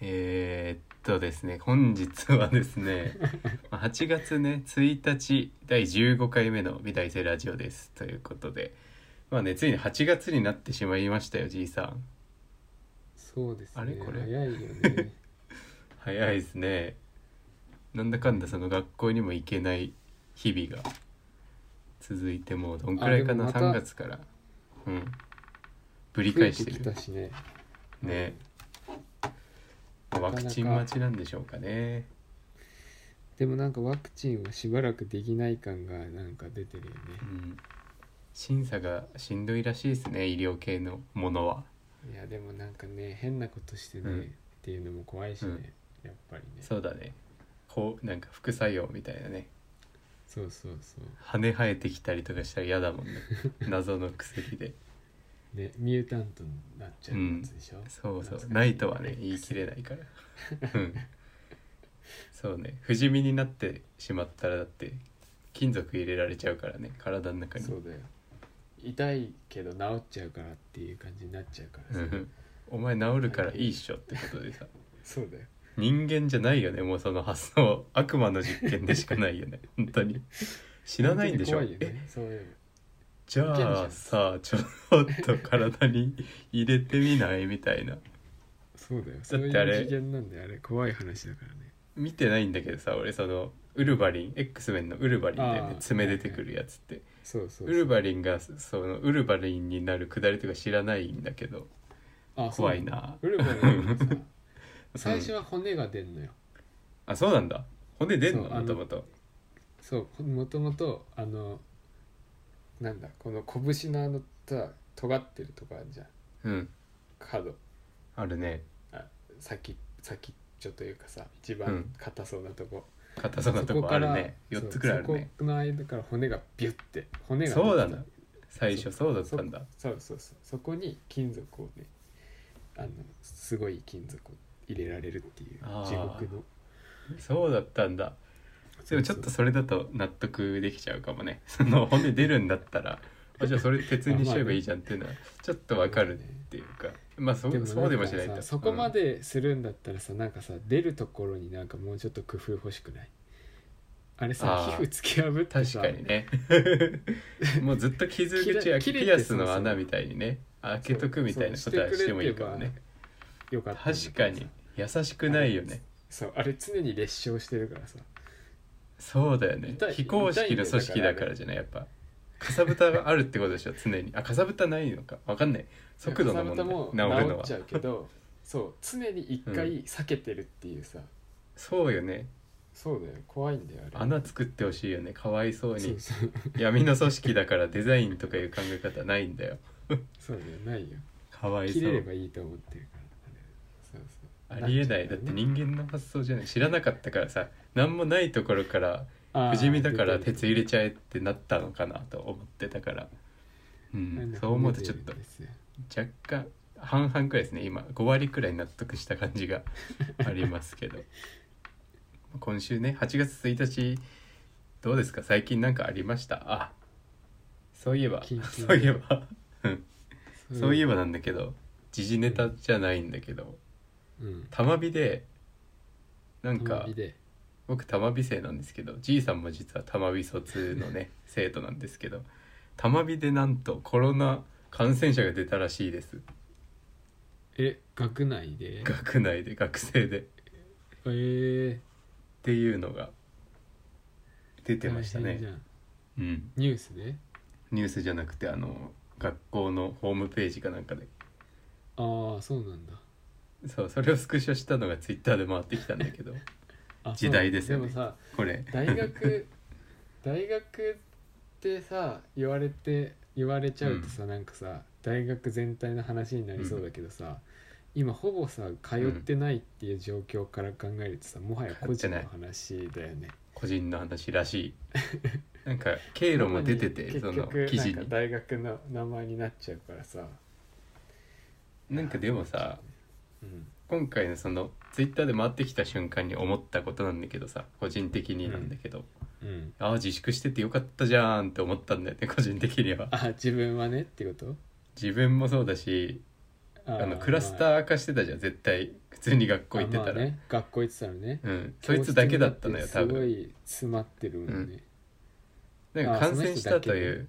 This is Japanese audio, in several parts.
えーっとですね本日はですね まあ8月ね1日第15回目の美大生ラジオですということでまあねついに8月になってしまいましたよじいさん。そうですねあれ？これ？早いよね。早いですね。なんだかんだその学校にも行けない日々が続いてもうどんくらいかな？あでもまた3月から。うん。ぶり返してる。たしね。ね。なかワクチン待ちなんでしょうかねでもなんかワクチンはしばらくできない感がなんか出てるよね。うん。審査がしんどいらしいですね医療系のものは。いやでもなんかね変なことしてね、うん。っていうのも怖いしね、うん。やっぱりね。そうだね。こうなんか副作用みたいなね。そうそうそう。羽生えてきたりとかしたら嫌だもんね。謎の薬でねミュータントになっちゃうやつでしょ、そうそう。懐かしい。ないとはね言い切れないから。うん。そうね。不死身になってしまったらだって金属入れられちゃうからね。体の中に。そうだよ。痛いけど治っちゃうからっていう感じになっちゃうからさ、うん。お前治るからいいっしょってことでさ。そうだよ。人間じゃないよねもうその発想。悪魔の実験でしかないよね。本当に。知らないんでしょ、本当に怖いよえ？ねそういうのじゃあさちょっと体に入れてみない？みたいな。そうだよ。だってあれ次元なんであれ怖い話だからね。見てないんだけどさ俺そのウルヴァリン X メンのウルヴァリンだよね。爪出てくるやつって。そうそうウルヴァリンがそのウルヴァリンになるくだりとか知らないんだけどあ怖いな。ウルヴァリン 最初は骨が出んのよ、あそうなんだ。骨出んの？もともとそうもともとあのなんだこの拳のあのさ尖ってるとこあるじゃん。うん。角。あるね。先先っちょというかさ一番うん。硬そうなとこ、硬そうなとこあるね。そう4つくらいあるね。そこの間から骨がビュッて骨がそうだ。な最初そう。だったんだ。そうそうそう。そこに金属をねあのすごい金属を入れられるっていう地獄の。そうだったんだでもちょっとそれだと納得できちゃうかもね。その骨出るんだったら。あじゃあそれ 鉄にしちゃえばいいじゃんっていうのはちょっとわかるっていうか。まあそでもそうでもしないと。さそこまでするんだったらさなんかさ出るところになんかもうちょっと工夫欲しくない？あれさ皮膚突き破って確さかにね。もうずっと傷口やピアスの穴みたいにね。開けとくみたいなことはしてもいいかもね。よか確かに。優しくないよね。そうあれ常に裂傷してるからさそうだよね。痛い非公式の組織だからじゃないやっぱ。かさぶたがあるってことでしょ常に。あかさぶたないのか。わかんない。速度の問題。かさ治るのは。っちゃうけど そう。常に一回避けてるっていうさ、そうよね。そうだよ怖いんだよあれ。穴作ってほしいよね。かわいそうに。そうそう。闇の組織だからデザインとかいう考え方ないんだよ。そうだよないよ。かわい切れれそうばいいと思ってるから。あれそうそう。ありえない。だって人間の発想じゃない。知らなかったからさ何もないところから不死身だから鉄入れちゃえってなったのかなと思ってたから。うんそう思うとちょっと若干半々くらいですね。今5割くらい納得した感じが ありますけど。今週ね8月1日どうですか？最近なんかありました？あそういえばそういえば。うん。そういえばなんだけど時事ネタじゃないんだけど。うん。玉火でなんか僕玉美生なんですけどじいさんも実は玉美卒のね 生徒なんですけど玉美でなんとコロナ感染者が出たらしいです。え学内で？学内で学生で。っえていうのが出ー、てましたね。大変じゃん。うん。ニュースで？ニュースじゃなくてあの学校のホームページかなんかで。ああそうなんだ。そうそれをスクショしたのがツイッターで回ってきたんだけど。あ時代ですよね。でもさこれ。大学 大学ってさ言われて言われちゃうとさ、なんかさ大学全体の話になりそうだけどさ、今ほぼさ通ってないっていう状況から考えるとさ、もはや個人の話だよね。個人の話らしい。なんか経路も出てて結その局記事に。大学の名前になっちゃうからさ、なんかでもさうん、今回のそのツイッターで回ってきた瞬間に思ったことなんだけどさ個人的になんだけど、うん、ああ自粛しててよかったじゃんって思ったんだよね個人的には。あ自分はねってこと？自分もそうだしあのクラスター化してたじゃん絶対。普通に学校行ってたら、あまあね学校行ってたらね。うん。そいつだけだったのよ多教室にだってすご分い詰まってるもんね、なんかあー感染したという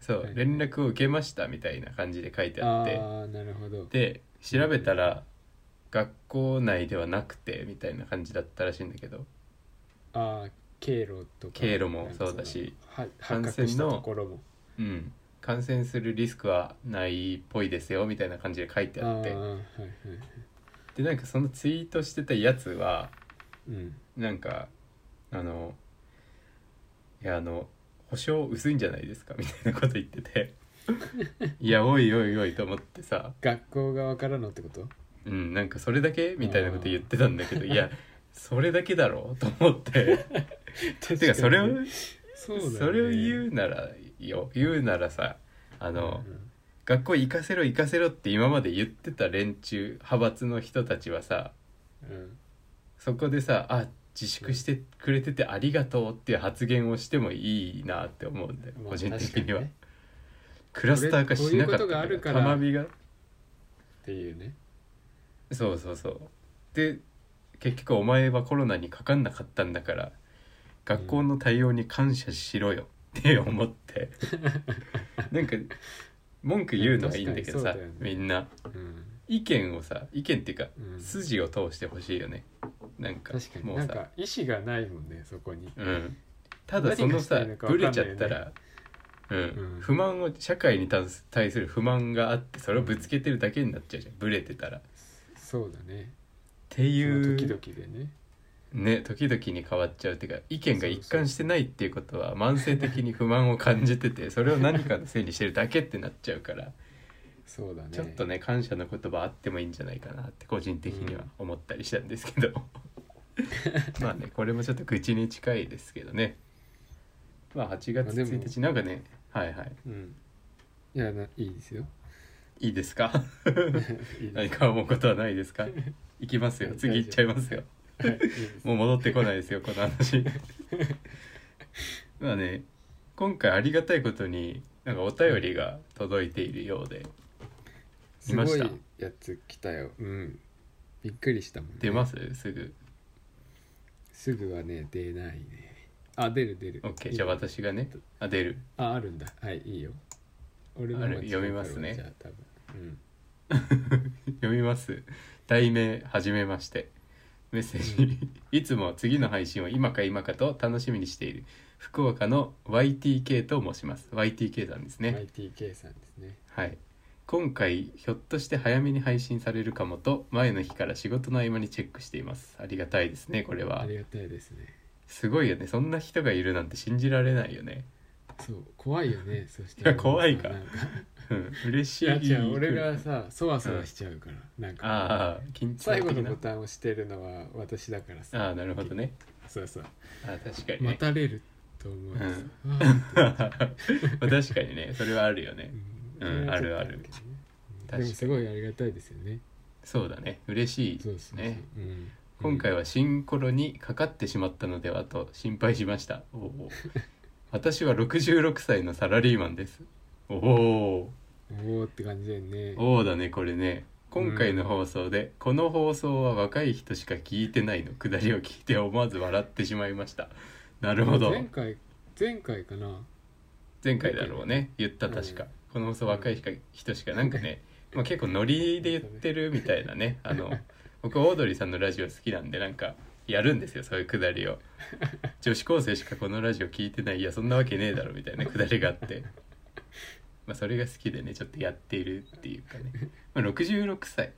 そう、はい連絡を受けましたみたいな感じで書いてあって。ああなるほど。で調べたら学校内ではなくてみたいな感じだったらしいんだけど。ああ経路とか。経路もそうだし感染のうん。感染するリスクはないっぽいですよみたいな感じで書いてあって。はいはいでなんかそのツイートしてたやつはうん。なんかあのいやあの保証薄いんじゃないですかみたいなこと言ってて。いやおいおいおいと思ってさ。学校側からのってこと？うんなんかそれだけみたいなこと言ってたんだけどいやそれだけだろうと思って。てかそれをそれを言うならよ言うならさあの、うん学校行かせろ行かせろって今まで言ってた連中派閥の人たちはさうん。そこでさあ自粛してくれててありがとうっていう発言をしてもいいなって思うんだよ、まあ個人的には、確かね。クラスター化しなかったからたまびが。っていうねそうそうそう。で結局お前はコロナにかかんなかったんだから学校の対応に感謝しろよ。って思って、なんか文句言うのはいいんだけどさ、ね。みんな。うん。意見をさ意見っていうか、うん。筋を通してほしいよね。なんかもうんさ意思がないもんねそこに。うん、ただそのさ何がしたいのか分ブレちゃったら、うん。うん。不満を社会に対する不満があってそれをぶつけてるだけになっちゃうじゃん。ブレてたら。っそうだね。ていう時々でね。ね時々に変わっちゃうっていうか意見が一貫してないっていうことは慢性的に不満を感じててそれを何かのせいにしてるだけってなっちゃうからそうだね。ちょっとね感謝の言葉あってもいいんじゃないかなって個人的には思ったりしたんですけど、まあねこれもちょっと愚痴に近いですけどね。まあ8月まあでも1日なんかねはいはい。うん。いやないいですよいいですか？何か思うことはないですか？行きますよ。はい次行っちゃいますよ。もう戻ってこないですよこの話。まあね今回ありがたいことになんかお便りが届いているようですごい見ました？やつ来たよ。うん。びっくりしたもんね。出ます？すぐ。すぐはね出ないね。あ出る出る。OK じゃあ私がね。あ出る。ああるんだ。はいいいよ。俺の読みますね。じゃあ多分うん。読みます。題名はじめまして。メッセージ、いつも次の配信を今か今かと楽しみにしている。福岡の YTK と申します。YTK さんですね。YTK さんですね。はい。今回ひょっとして早めに配信されるかもと前の日から仕事の合間にチェックしています。ありがたいですねこれは。ありがたいですね。すごいよね。そんな人がいるなんて信じられないよね。そう怖いよね。そしていや怖いかうん。嬉しい。いや違う。俺がさそわそわしちゃうから、なんかああ緊張最後のボタンを押してるのは私だからさ。ああなるほどね。そうそう。あー確かにね。待たれると思う。うん。わー 確かにね。それはあるよね。うん。あるあるでもすごいありがたいですよね。そうだね。嬉しいそうそうそう、ねうん。今回は新コロにかかってしまったのではと心配しました。おお 私は66歳のサラリーマンです。おおおおって感じだよね。おおだねこれね。今回の放送で、この放送は若い人しか聞いてないの。くだりを聞いて思わず笑ってしまいました。なるほど。前回前回かな。前回だろうね。言った確か、この放送若いしか人しかなんかね、まあ、結構ノリで言ってるみたいなね。あの僕オードリーさんのラジオ好きなんでなんかやるんですよそういうくだりを。女子高生しかこのラジオ聞いてない。いやそんなわけねえだろみたいなくだりがあってまあそれが好きでねちょっとやっているっていうかね、まあ、66歳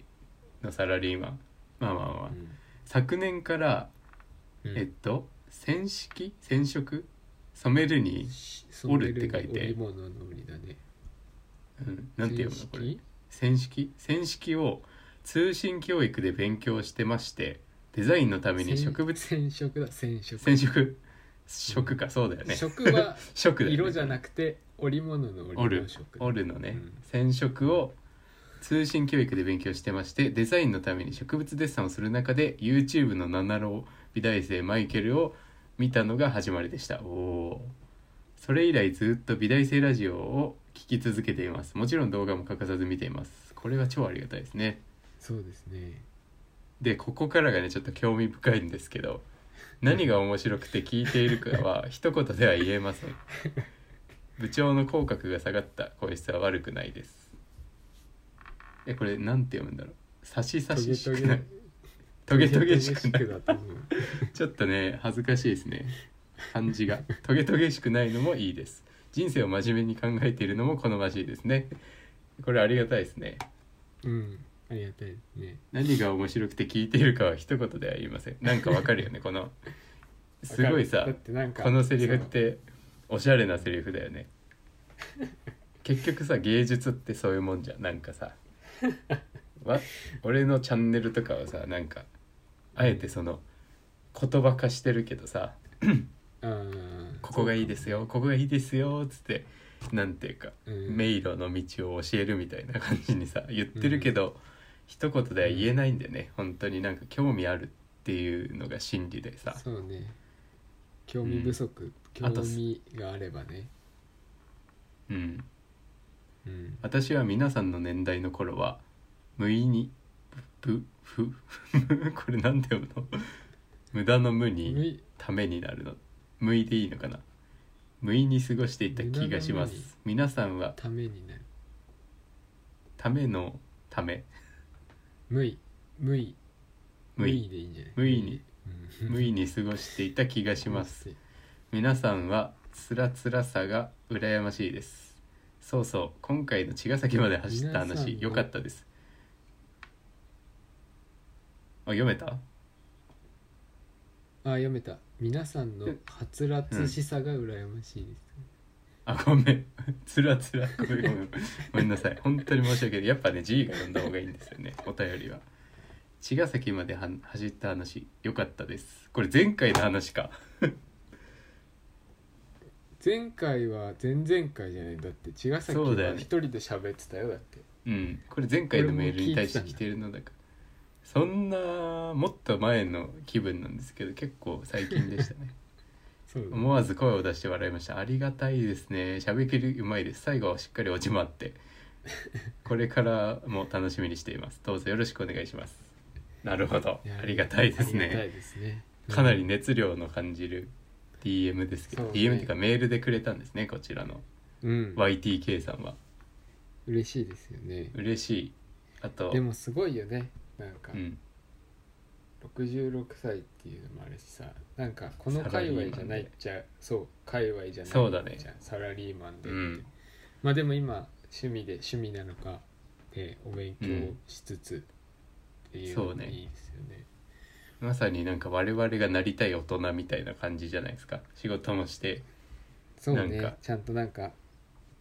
のサラリーマン。まあまあまあ、昨年からうん。えっと染色染色？染めるに、折るって書いて。ね。うん、なんて読むの？これ。染染色染色を通信教育で勉強してましてデザインのために植物。染色だ染色。染色。色か。そうだよね。色は 色ね。色じゃなくて織物の織織る。のるのね、うん。染色を通信教育で勉強してましてデザインのために植物デッサンをする中で YouTube の七郎美大生マイケルを見たのが始まりでした。おおそれ以来ずっと美大生ラジオを聞き続けています。もちろん動画も欠かさず見ています。これは超ありがたいですね。そうですね。でここからがねちょっと興味深いんですけど何が面白くて聞いているかは一言では言えません 部長の口角が下がった声質は悪くないです。えこれなんて読むんだろう？差し差ししくない。トゲトゲしくないちょっとね恥ずかしいですね。漢字が。トゲトゲしくないのもいいです。人生を真面目に考えているのも好ましいですね。これありがたいですね。うんありがたいですね。何が面白くて聞いているかは一言では言いません。なんかわかるよねこの。すごいさこのセリフっておしゃれなセリフだよね。結局さ芸術ってそういうもんじゃん。なんかさ。わ俺のチャンネルとかはさなんかあえてその言葉化してるけどさここがいいですよここがいいですよっつってなんていうかうん。迷路の道を教えるみたいな感じにさ言ってるけど、一言では言えないんだよね。本当になんか興味あるっていうのが真理でさ。そうね。興味不足、興味があればね。うん。うん。私は皆さんの年代の頃は無意にぶふ これなんて読むの？無駄の無無にい。ためになるの。無意でいいのかな？無意に過ごしていた気がしま無駄の無に。す皆さんはためになる。ためのため？無意無意無意でいいんじゃない？無意に。うん。無意に過ごしていた気がします 皆さんはつらつらさが羨ましいです。そうそう今回の茅ヶ崎まで走った皆さんの。話良かったです。あ読めた？あ読めた。皆さんのはつらつしさが羨ましいです、あごめん。つらつら。ごめんごめん。ごめんなさい。本当に申し訳ない。やっぱね G が読んだ方がいいんですよね。お便りは。茅ヶ崎までは走った話良かったです。これ前回の話か前回は前々回じゃない。だって茅ヶ崎そうだよね。は一人で喋ってたよだって。うん。これ前回のメールに対して来てるのだから。そんなもっと前の気分なんですけど結構最近でしたね。そうだ思わず声を出して笑いました。ありがたいですね。喋りうまいです。最後はしっかり落ちまって。これからも楽しみにしています。どうぞよろしくお願いします。なるほど。いやありがたいですありがたねいですね。かなり熱量の感じる DM ですけど、そうね。DM っていうかメールでくれたんですねこちらの。うん。YTK さんは。嬉しいですよね。嬉しい。あとでもすごいよね。なんかうん。66歳っていうのもあるしさなんかこの界隈じゃないっちゃそう界隈じゃないそうだね。じゃんサラリーマンでって、うん。まあでも今趣味で趣味なのかでお勉強しつつっていうのそうね。もいいですよねまさになんか我々がなりたい大人みたいな感じじゃないですか。仕事もしてそうなんか。ねちゃんとなんか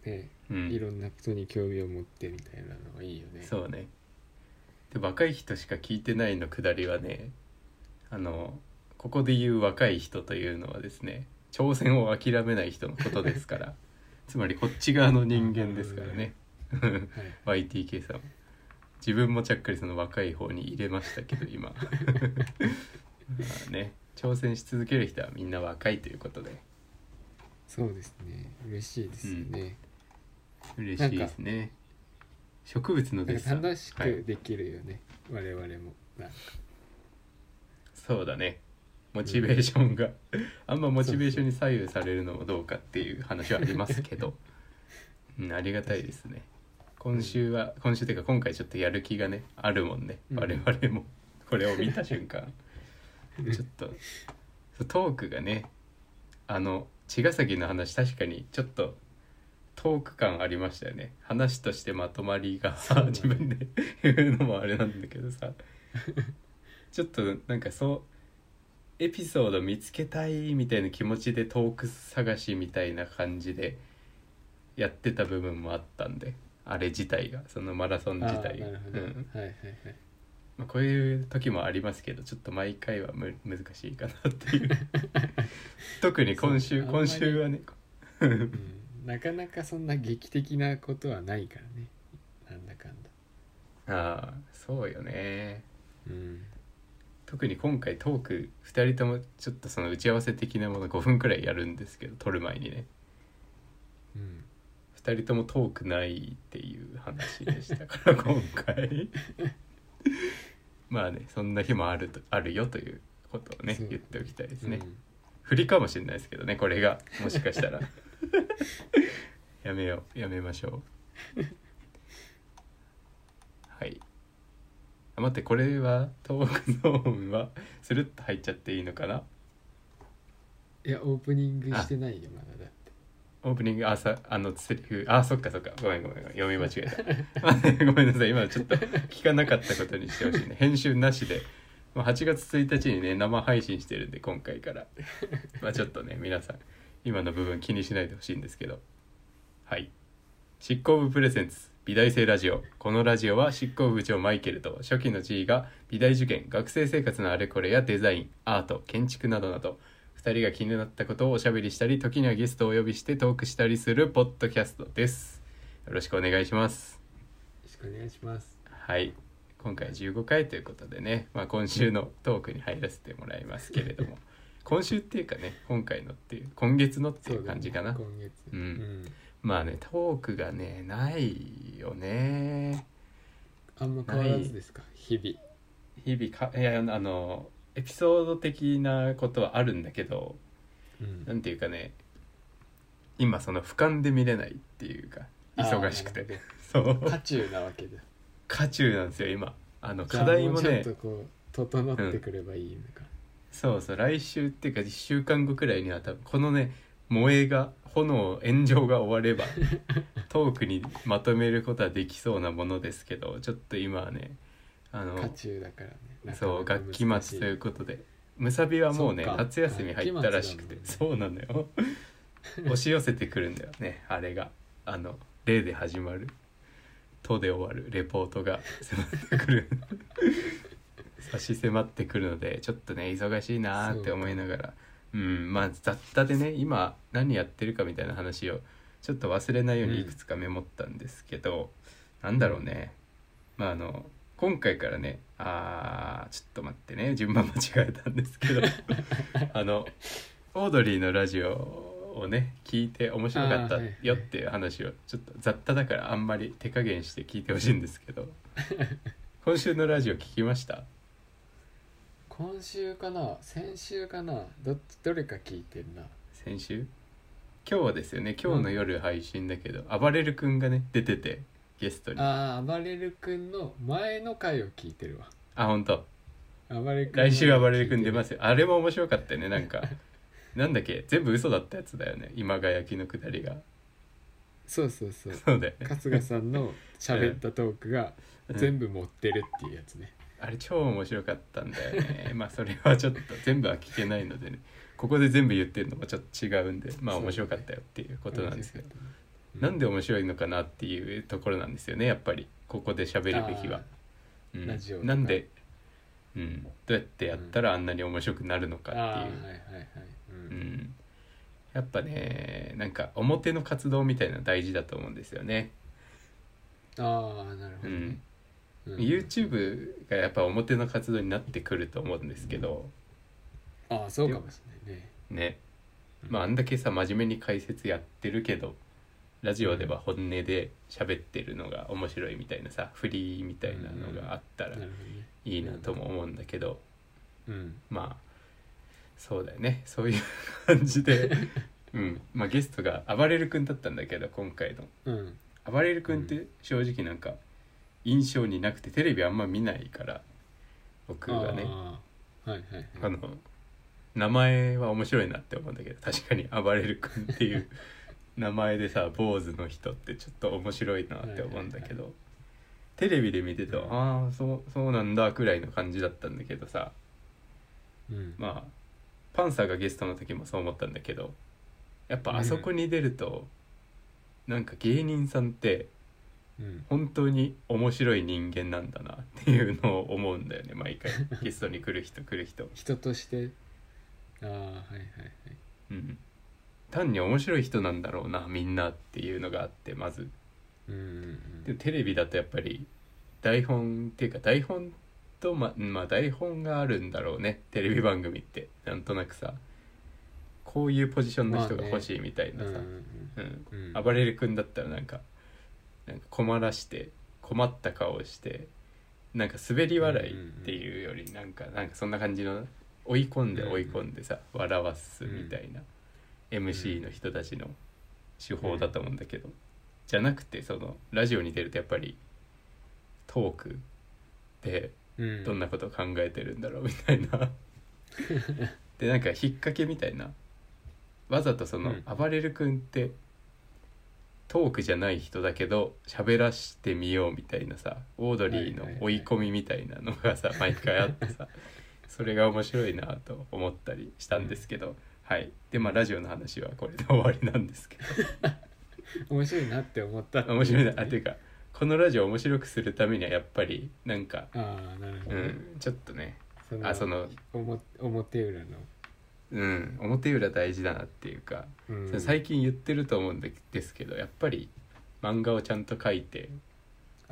ねうん。いろんなことに興味を持ってみたいなのがいいよね。そうね。で若い人しか聞いてないのくだりはねあのここで言う若い人というのはですね挑戦を諦めない人のことですから。つまりこっち側の人間ですからね。はい YTK さん自分もちゃっかりその若い方に入れましたけど今。まあね挑戦し続ける人はみんな若いということで。そうですね。嬉しいですよね、嬉しいですね。植物のデッサン楽しはいくできるよね、我々もそうだね。モチベーションが、あんまモチベーションに左右されるのもどうかっていう話はありますけど。うん、ありがたいですね今週は今週っていうか今回ちょっとやる気がねあるもんね、うん。我々も。これを見た瞬間。ちょっとそうトークがねあの茅ヶ崎の話確かにちょっとトーク感ありましたよね。話としてまとまりがそうだね。自分で言うのもあれなんだけどさ。ちょっとなんかそうエピソード見つけたいみたいな気持ちでトーク探しみたいな感じでやってた部分もあったんであれ自体がそのマラソンあ自体が。はいはいはい。まあ、こういう時もありますけどちょっと毎回はむ難しいかなっていう。特に今週今週はね。うん、なかなかそんな劇的なことはないからね。なんだかんだ。ああそうよね。うん。特に今回トーク2人ともちょっとその打ち合わせ的なもの5分くらいやるんですけど撮る前にね。うん2人とも遠くないっていう話でしたから 今回。まあねそんな日もあるとあるよということをね言っておきたいですね、うん。振りかもしれないですけどねこれがもしかしたら。やめようやめましょう。はい。あ待ってこれはトークゾーンはスルッと入っちゃっていいのかな？いやオープニングしてないよまだだオープニングあさあのセリフあそっかそっか。ごめんごめん読み間違えた。ごめんなさい。今ちょっと聞かなかったことにしてほしいね。編集なしで。まあ8月1日にね生配信してるんで今回から。まあちょっとね皆さん今の部分気にしないでほしいんですけど。はい。執行部プレゼンツ美大生ラジオ。このラジオは執行部長マイケルと初期の G が美大受験学生生活のあれこれやデザインアート建築などなど2人が気になったことをおしゃべりしたり時にはゲストをお呼びしてトークしたりするポッドキャストです。よろしくお願いします。よろしくお願いします。はい。今回15回ということでね、まあ、今週のトークに入らせてもらいますけれども。今週っていうかね今回のっていう今月のっていう感じかな、ね今月。うん。まあねトークがねないよね。あんま変わらずですか？日々。日々かいやあのエピソード的なことはあるんだけどうん。なんていうかね今その俯瞰で見れないっていうか忙しくて。そう。渦中なわけだ渦中なんですよ今。あの課題ももうちょっねとこう整ってくればいいのか、そうそう来週っていうか1週間後くらいには多分このね燃えが炎炎上が終われば トークにまとめることはできそうなものですけどちょっと今はねあの渦中だからね。そう学期末ということで。むさびはもうねそうか。夏休み入ったらしくて学期そうなのよ。押し寄せてくるんだよねあれが。あの「例で始まる「と」で終わるレポートが迫ってくる。差し迫ってくるのでちょっとね忙しいなーって思いながら。うんまあ雑多でね今何やってるかみたいな話をちょっと忘れないようにいくつかメモったんですけど、なんだろうね。まああの今回からねあーちょっと待ってね。順番間違えたんですけど。あのオードリーのラジオをね聞いて面白かったよっていう話をちょっと雑多だからあんまり手加減して聞いてほしいんですけど。今週のラジオ聞きました？今週かな？先週かな？どっちどれか聞いてるな。先週？今日はですよね。今日の夜配信だけど、あばれる君がね出ててゲストに。あああ暴れる君の前の回を聞いてるわ。本当。暴れる君来週あばれる君出ますすよあれも面白かったよねなんか。なんだっけ？全部嘘だったやつだよね。今が焼きのくだりが。そうそうそう。そうだよね。春日さんの喋ったトークがうん。全部持ってるっていうやつね、あれ超面白かったんだよね。まあそれはちょっと全部は聞けないのでね。ここで全部言ってるのもちょっと違うんでまあ面白かったよっていうことなんですけど、ねなんで面白いのかなっていうところなんですよねやっぱり。ここで喋るべきは。あ。うん。ラジオなんで、うん、どうやってやったらあんなに面白くなるのかっていう、ううん。ん、やっぱねなんか表の活動みたいなの大事だと思うんですよね。ああなるほうんどね、うん。YouTube がやっぱ表の活動になってくると思うんですけど。ああそうかもしれないね。ね。まああんだけさ真面目に解説やってるけどラジオでは本音で喋ってるのが面白いみたいなさフリーみたいなのがあったらいいなとも思うんだけどうん。まあそうだよね。そういう感じで、うん。まあ、ゲストがあばれる君だったんだけど今回の。うん。あばれる君って正直なんか印象になくてテレビあんま見ないから僕がね。ああはいはいあはい。の名前は面白いなって思うんだけど確かにあばれる君っていう名前でさ坊主の人ってちょっと面白いなって思うんだけど、テレビで見てると、うん。ああそうそうなんだくらいの感じだったんだけどさ。うん。まあパンサーがゲストの時もそう思ったんだけどやっぱあそこに出ると、なんか芸人さんってうん。本当に面白い人間なんだなっていうのを思うんだよね毎回。ゲストに来る人来る人、人として。ああはいはいはい。うん、単に面白い人なんだろうなみんなっていうのがあってまず。うんうんでテレビだとやっぱり台本っていうか台本とままあ台本があるんだろうねテレビ番組って。なんとなくさ。こういうポジションの人が欲しいみたいなさ、うんうんうん。うん。うん暴れる君だったらなんかなんか困らして困った顔をしてなんか滑り笑いっていうよりなんかなんかそんな感じの追い込んで追い込んでさ笑わすみたいな MC の人たちの手法だと思うんだけど。じゃなくてそのラジオに出るとやっぱりトークでうん。どんなことを考えてるんだろうみたいな。でなんか引っ掛けみたいな。わざとそのうん。暴れる君ってトークじゃない人だけど喋らしてみようみたいなさオードリーの追い込みみたいなのがさ毎回あってさそれが面白いなと思ったりしたんですけど、はい。でまあラジオの話はこれで終わりなんですけ 面白いなって思った。ってど面白いな。ねあていうかこのラジオを面白くするためにはやっぱりなんか、ああなるほどね、うん、ちょっとね。そのあその表裏の、うん、表裏大事だなっていうか、うん、最近言ってると思うんでですけどやっぱり漫画をちゃんと描いて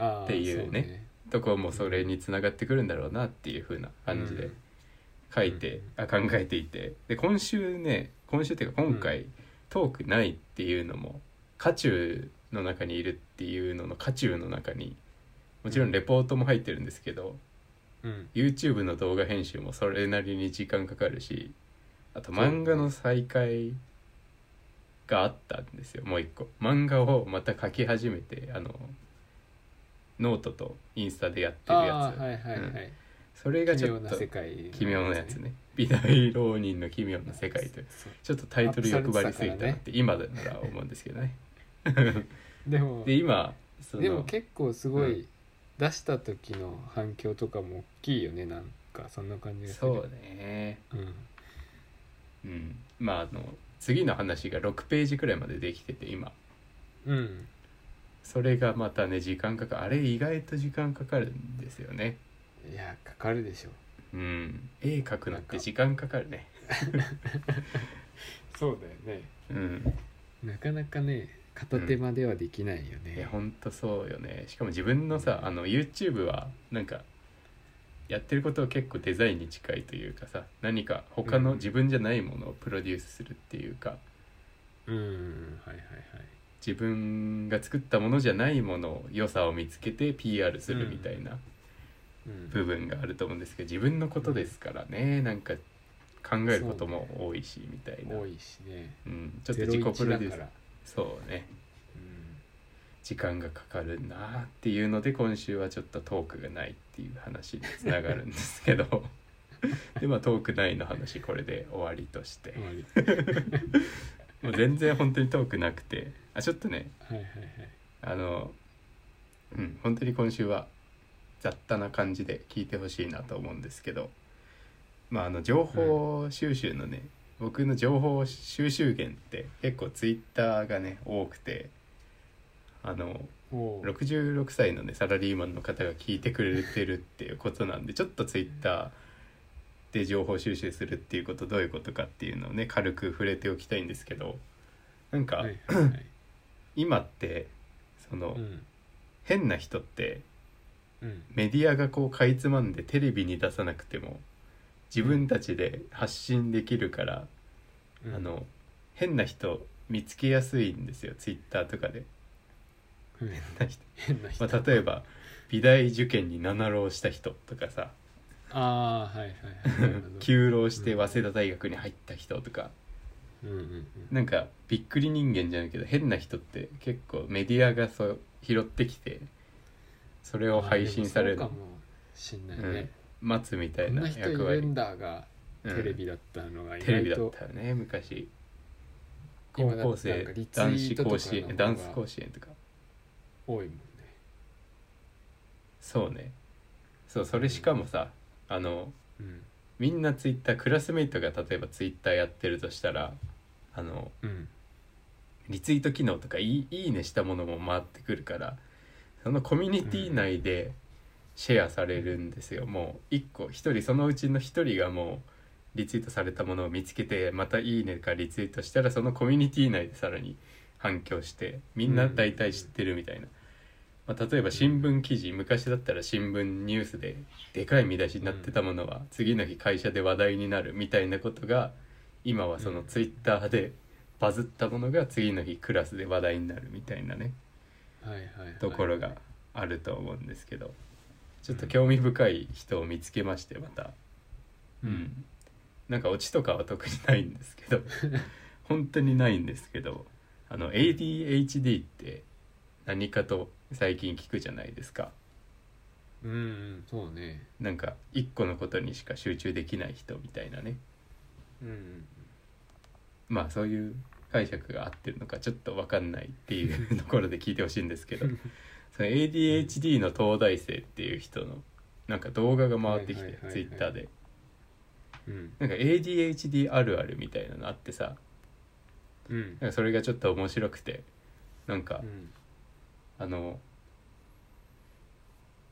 っていうそね。とこもそれにつながってくるんだろうなっていう風な感じで。うん書いて、あ考えていて。で今週ね今週っていうか今回、トークないっていうのも渦中の中にいるっていうのの渦中の中にもちろんレポートも入ってるんですけど、うん。YouTube の動画編集もそれなりに時間かかるしあと漫画の再開があったんですよもう一個。漫画をまた書き始めてあのノートとインスタでやってるやつ、はいはい、うんそれがち奇妙なょっと世界。奇妙なやつね。美大浪人の奇妙な世界という。ちょっとタイトル欲張りすぎたなって今なら思うんですけどね。でもで今でも結構すごうい出した時の反響とかも大きいよねなんかそんな感じがする。そうね。うん。うん。まああの次の話が6ページくらいまでできてて今。うん。それがまたね時間かかる。あれ意外と時間かかるんですよねいやかかるでしょ。うん。絵描くのって。時間かかるね。そうだよね。うん。なかなかね片手間ではできないよいやね、ほんとそうよね。しかも自分のさあの YouTube はなんかやってることは結構デザインに近いというかさ何か他のうん。自分じゃないものをプロデュースするっていうか、うんはいはいはい。自分が作ったものじゃないものを良さを見つけて PR するみたいな。うん部分があると思うんですけど自分のことですからねなんか考えることも多いしみたいな。多いしね。うん、ちょっと自己プロデュース。01だから。そうね。うん。時間がかかるなっていうので今週はちょっとトークがないっていう話につながるんですけど。でまあトークないの話これで終わりとして。もう全然本当にトークなくて。あちょっとね。はいはいはい。あのうん。本当に今週は雑多な感じで聞いてほしいなと思うんですけど。まああの情報収集のね、僕の情報収集源って結構ツイッターがね多くて。あのおう。66歳のねサラリーマンの方が聞いてくれてるっていうことなんでちょっとツイッターで情報収集するっていうことどういうことかっていうのをね軽く触れておきたいんですけど。なんか、はいはいはい。今ってその、うん。変な人ってうん。メディアがこうかいつまんでテレビに出さなくても自分たちで発信できるから、うん。あの変な人見つけやすいんですよツイッターとかで。うん。変な人、変な人。まあ、例えば美大受験に7浪した人とかさ。ああはいはいはい。なるほど。休浪して早稲田大学に入った人とか、うんうんうん。なんかびっくり人間じゃないけど変な人って結構メディアがそう拾ってきてそれを配信される。かもしんないね、待つみたいこんなな人いる役割んだがうんテレビだったのが意テレビだったよね昔。高校生男子甲子園ダンス甲子園とか。多いもんね。そうね。そうそれしかもさあのうん。みんなツイッタークラスメイトが例えばツイッターやってるとしたらあのうん。リツイート機能とかいいいいねしたものも回ってくるからそのコミュニティ内でシェアされるんですよ、もう一個一人そのうちの一人がもうリツイートされたものを見つけてまた「いいね」かリツイートしたらそのコミュニティ内でさらに反響してみんな大体知ってるみたいな、まあ、例えば新聞記事昔だったら新聞ニュースででかい見出しになってたものは次の日会社で話題になるみたいなことが今はそのツイッターでバズったものが次の日クラスで話題になるみたいなねところがあると思うんですけどちょっと興味深い人を見つけましてまた。うん。なんかオチとかは特にないんですけど 本当にないんですけどあの ADHD って何かと最近聞くじゃないですか。うんうんそうね。なんか一個のことにしか集中できない人みたいなね。うん。まあそういう解釈が合ってるのかちょっと分かんないっていうところで聞いてほしいんですけどその ADHD の東大生っていう人のなんか動画が回ってきてはいはいはいはい。ツイッターで。うん。なんか ADHD あるあるみたいなのあってさうん。なんかそれがちょっと面白くてなんかうん。あの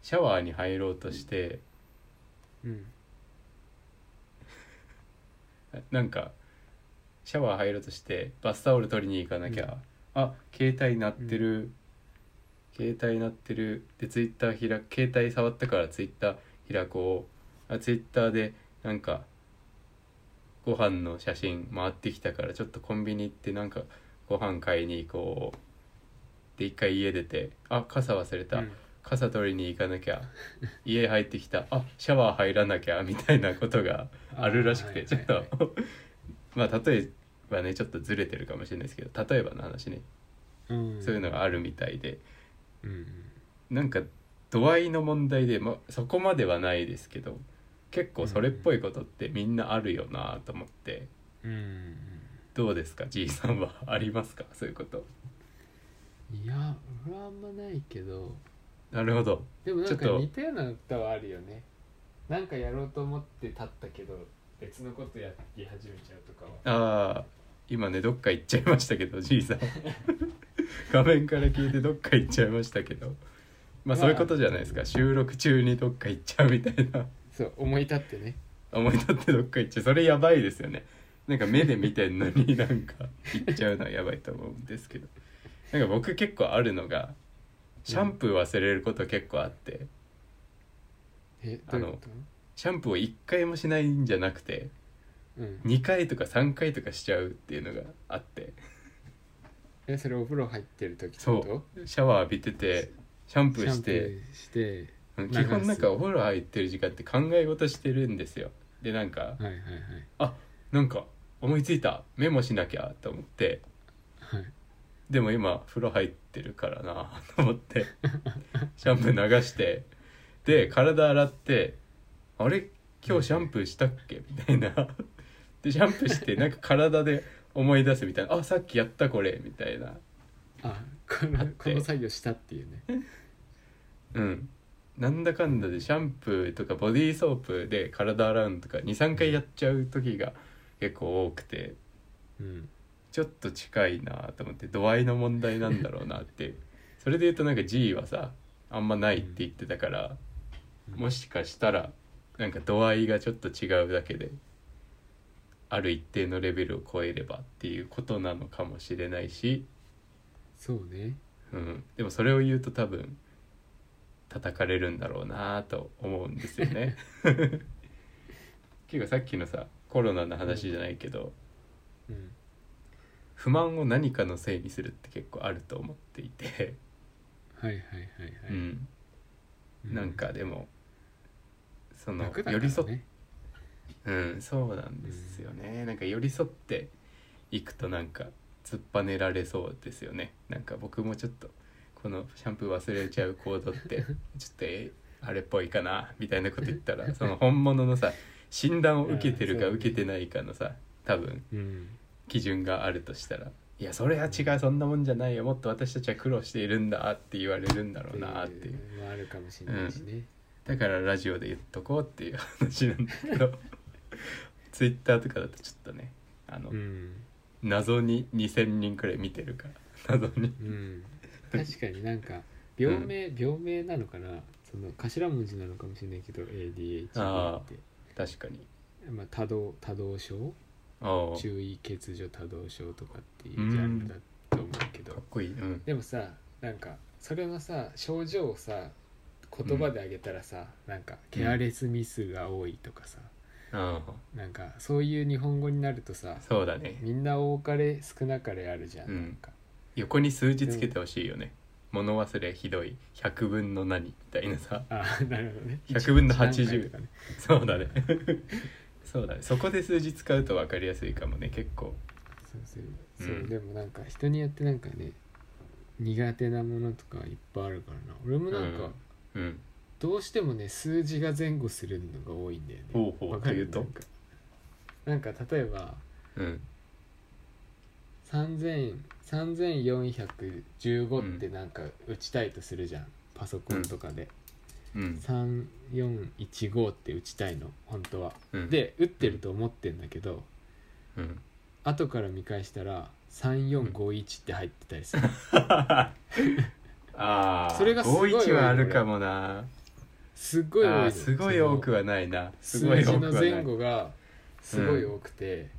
シャワーに入ろうとしてうん。なんかシャワー入ろうとしてバスタオル取りに行かなきゃ、あ携帯鳴ってる、携帯鳴ってる。でツイッター開く。携帯触ったからツイッター開こう。あツイッターでなんかご飯の写真回ってきたからちょっとコンビニ行ってなんかご飯買いに行こう。で一回家出てあ傘忘れた、うん。傘取りに行かなきゃ。家入ってきた。あシャワー入らなきゃみたいなことがあるらしくてあーちょっと、はい。はいまあ例えばねちょっとずれてるかもしれないですけど例えばの話ね、うん。そういうのがあるみたいで。うん。なんか度合いの問題で、まあ、そこまではないですけど結構それっぽいことってみんなあるよなと思って。うん。うんどうですか？じいさんはありますか？そういうこと。いや俺はあんまないけど。なるほど。でもなんか似たような歌はあるよね。なんかやろうと思って立ったけど別のことやり始めちゃうとかは。ああ今ねどっか行っちゃいましたけどじいさん。画面から聞いてどっか行っちゃいましたけど。まあそういうことじゃないですか。収録中にどっか行っちゃうみたいな。そう思い立ってね。思い立ってどっか行っちゃう。それやばいですよね。なんか目で見てんのに なんか行っちゃうのはやばいと思うんですけど。なんか僕結構あるのがシャンプー忘れること結構あって。えどういうこシャンプーを1回もしないんじゃなくてとうん。2回とか3回とかしちゃうっていうのがあって。えそれお風呂入ってる時ってそう。シャワー浴びててシャンプーして。して基本なんかお風呂入ってる時間って考え事してるんですよ。でなんかはいはいはい。あなんか思いついた。メモしなきゃと思って。はい。でも今風呂入ってるからなと思って。シャンプー流して。で体洗ってあれ？今日シャンプーしたっけ？みたいな。でシャンプーしてなんか体で思い出すみたいな。あさっきやったこれ。みたいな。あこのこの作業したっていうね。うん。なんだかんだでシャンプーとかボディーソープで体洗うのとか23回やっちゃう時が結構多くて。うん。ちょっと近いなと思って度合いの問題なんだろうなって。それで言うとなんか G はさあんまないって言ってたから、うん。もしかしたらなんか度合いがちょっと違うだけである一定のレベルを超えればっていうことなのかもしれないし、そうね。うん、でもそれを言うと多分叩かれるんだろうなと思うんですよね。結構さっきのさコロナの話じゃないけど、うん。不満を何かのせいにするって結構あると思っていて、はいはいはいはい、うん、うなんかでもその楽だ寄り添っうんそうなんですよね、なんか寄り添っていくとなんか突っぱねられそうですよね。なんか僕もちょっとこのシャンプー忘れちゃう行動って ちょっとえあれっぽいかなみたいなこと言ったら その本物のさ診断を受けてるかうんそうね。受けてないかのさ多分うん。基準があるとしたらいやそれは違うそんなもんじゃないよもっと私たちは苦労しているんだって言われるんだろうなっていうのもあるかもしれないしね、だからラジオで言っとこうっていう話なんだけど ツイッターとかだとちょっとねあの、うん。謎に2,000人くらい見てるから謎に。うん、確かになんか病名、病名なのかなその頭文字なのかもしれないけど ADHD あって。確かに。まあ、多動多動症？注意欠如多動症とかっていうジャンルだと思うけど。かっこいい。うん。でもさなんかそれのさ症状をさ言葉であげたらさ、なんかケアレスミスが多いとかさ、うん。なんかそういう日本語になるとさそうだね。みんな多かれ少なかれあるじゃん,、うん。なんか。横に数字つけてほしいよね。物忘れひどい。100分の何みたいなさ。あなるほどね。100分の一何80回とかね。そうだね。そうだね。そこで数字使うと分かりやすいかもね結構。そうそう。でもなんか人によってなんかね苦手なものとかいっぱいあるからな。俺もなんかうん。どうしてもね数字が前後するのが多いんだよね。ほうほうわかる？と？なんかなんか例えばうん3000 3415ってなんか打ちたいとするじゃん、パソコンとかで、うん。3415って打ちたいの。本当は、うん。で打ってると思ってんだけどうん。後から見返したら3451って入ってたりする、ああそれがすごい多い51はあるかもな。すっごい多いすごい多くはないな。すごい多くはない。前後がすごい多くて、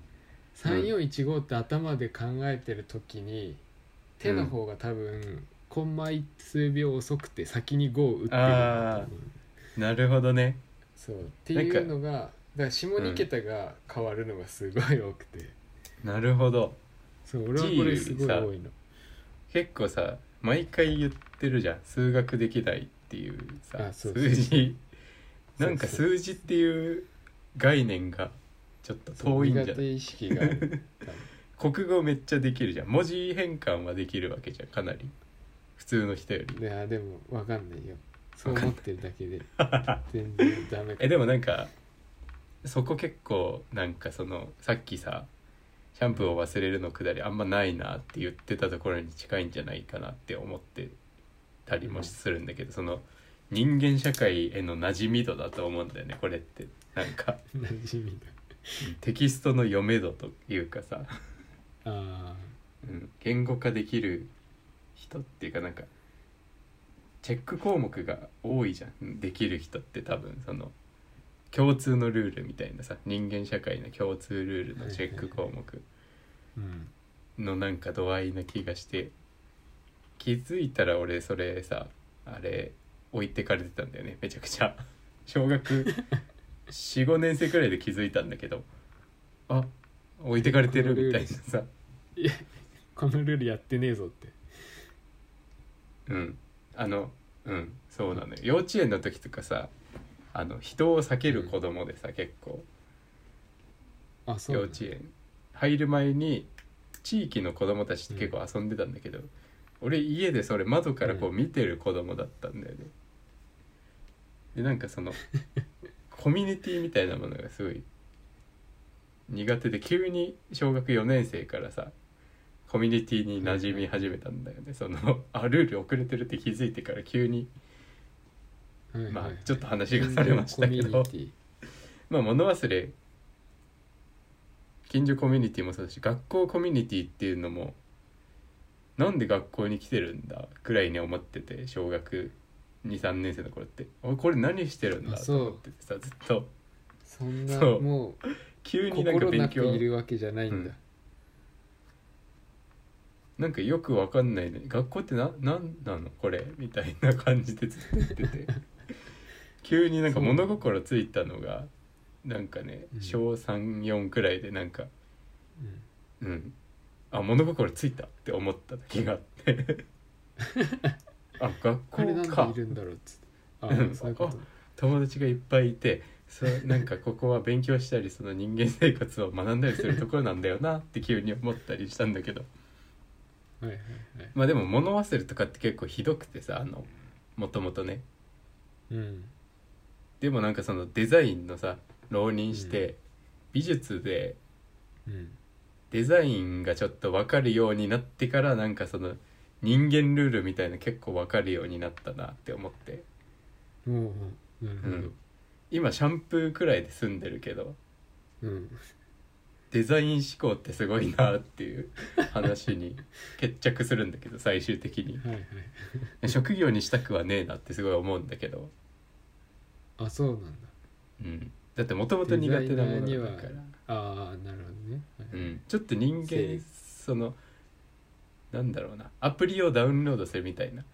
うん。3415って頭で考えてる時に手の方が多分コンマ数秒遅くて先に5を打ってるんだと思うなるほどね。そう。っていうのがだから下2桁が変わるのがすごい多くて、なるほど。そう俺はこれすごい多いの。結構さ毎回言ってるじゃん。数学できないっていうさあそう数字なんかそうそう。数字っていう概念がちょっと遠いんじゃない？苦手意識がある。国語めっちゃできるじゃん。文字変換はできるわけじゃんかなり。普通の人より。いやでも分かんないよ。そう思ってるだけで。全然ダメかえでもなんかそこ結構なんかそのさっきさシャンプーを忘れるのくだりあんまないなって言ってたところに近いんじゃないかなって思ってたりもするんだけど、その人間社会への馴染み度だと思うんだよねこれって。なんか。馴染みテキストの読め度というかさ、があうん、言語化できる人っていうかなんかチェック項目が多いじゃん。できる人って多分その共通のルールみたいなさ人間社会の共通ルールのチェック項目のなんか度合いな気がして気づいたら俺それさあれ置いてかれてたんだよねめちゃくちゃ。小学45年生くらいで気づいたんだけど。あ置いてかれてるみたいなさ。このルールやってねえぞって。うん。あのうんそうなのよ。幼稚園の時とかさあの人を避ける子供でさ、結構。あそう幼稚園。入る前に地域の子供たちって結構遊んでたんだけど、俺家でそれ窓からこう見てる子供だったんだよね、でなんかその コミュニティみたいなものがすごい苦手で急に小学4年生からさコミュニティに馴染み始めたんだよね。そのあルール遅れてるって気づいてから急にまあちょっと話がされましたけど。まあ物忘れ近所コミュニティもそうだし学校コミュニティっていうのもなんで学校に来てるんだくらいに思ってて小学23年生の頃って。俺これ何してるんだあそうと思っててさずっと。そんなそう。もう急になんか心なく勉強いるわけじゃないんだ、なんかよくわかんないね学校ってななんなのこれみたいな感じでずっと言ってて。急になんか物心ついたのがなんかねう。ん。小34くらいでなんかうん。うんあ物心ついたって思った時があって。あ学あれなん校かでいるんだろうっつって。あうん。そういうこと。友達がいっぱいいてそうなんかここは勉強したりその人間生活を学んだりするところなんだよなって急に思ったりしたんだけど。はいはいはい。まあでも物忘れとかって結構ひどくてさあのもともとね。うん。でもなんかそのデザインのさ浪人して、美術でうんデザインがちょっと分かるようになってからなんかその人間ルールみたいな結構分かるようになったなって思って。もうなるほど。うん。今シャンプーくらいで済んでるけどうん。デザイン思考ってすごいなっていう話に決着するんだけど最終的に。はいはい。職業にしたくはねえなってすごい思うんだけど、あそうなんだ。うん、だってもともと苦手なものだからああなるほどね、はい。うん、ちょっと人せ間そのなんだろうな。アプリをダウンロードするみたいな。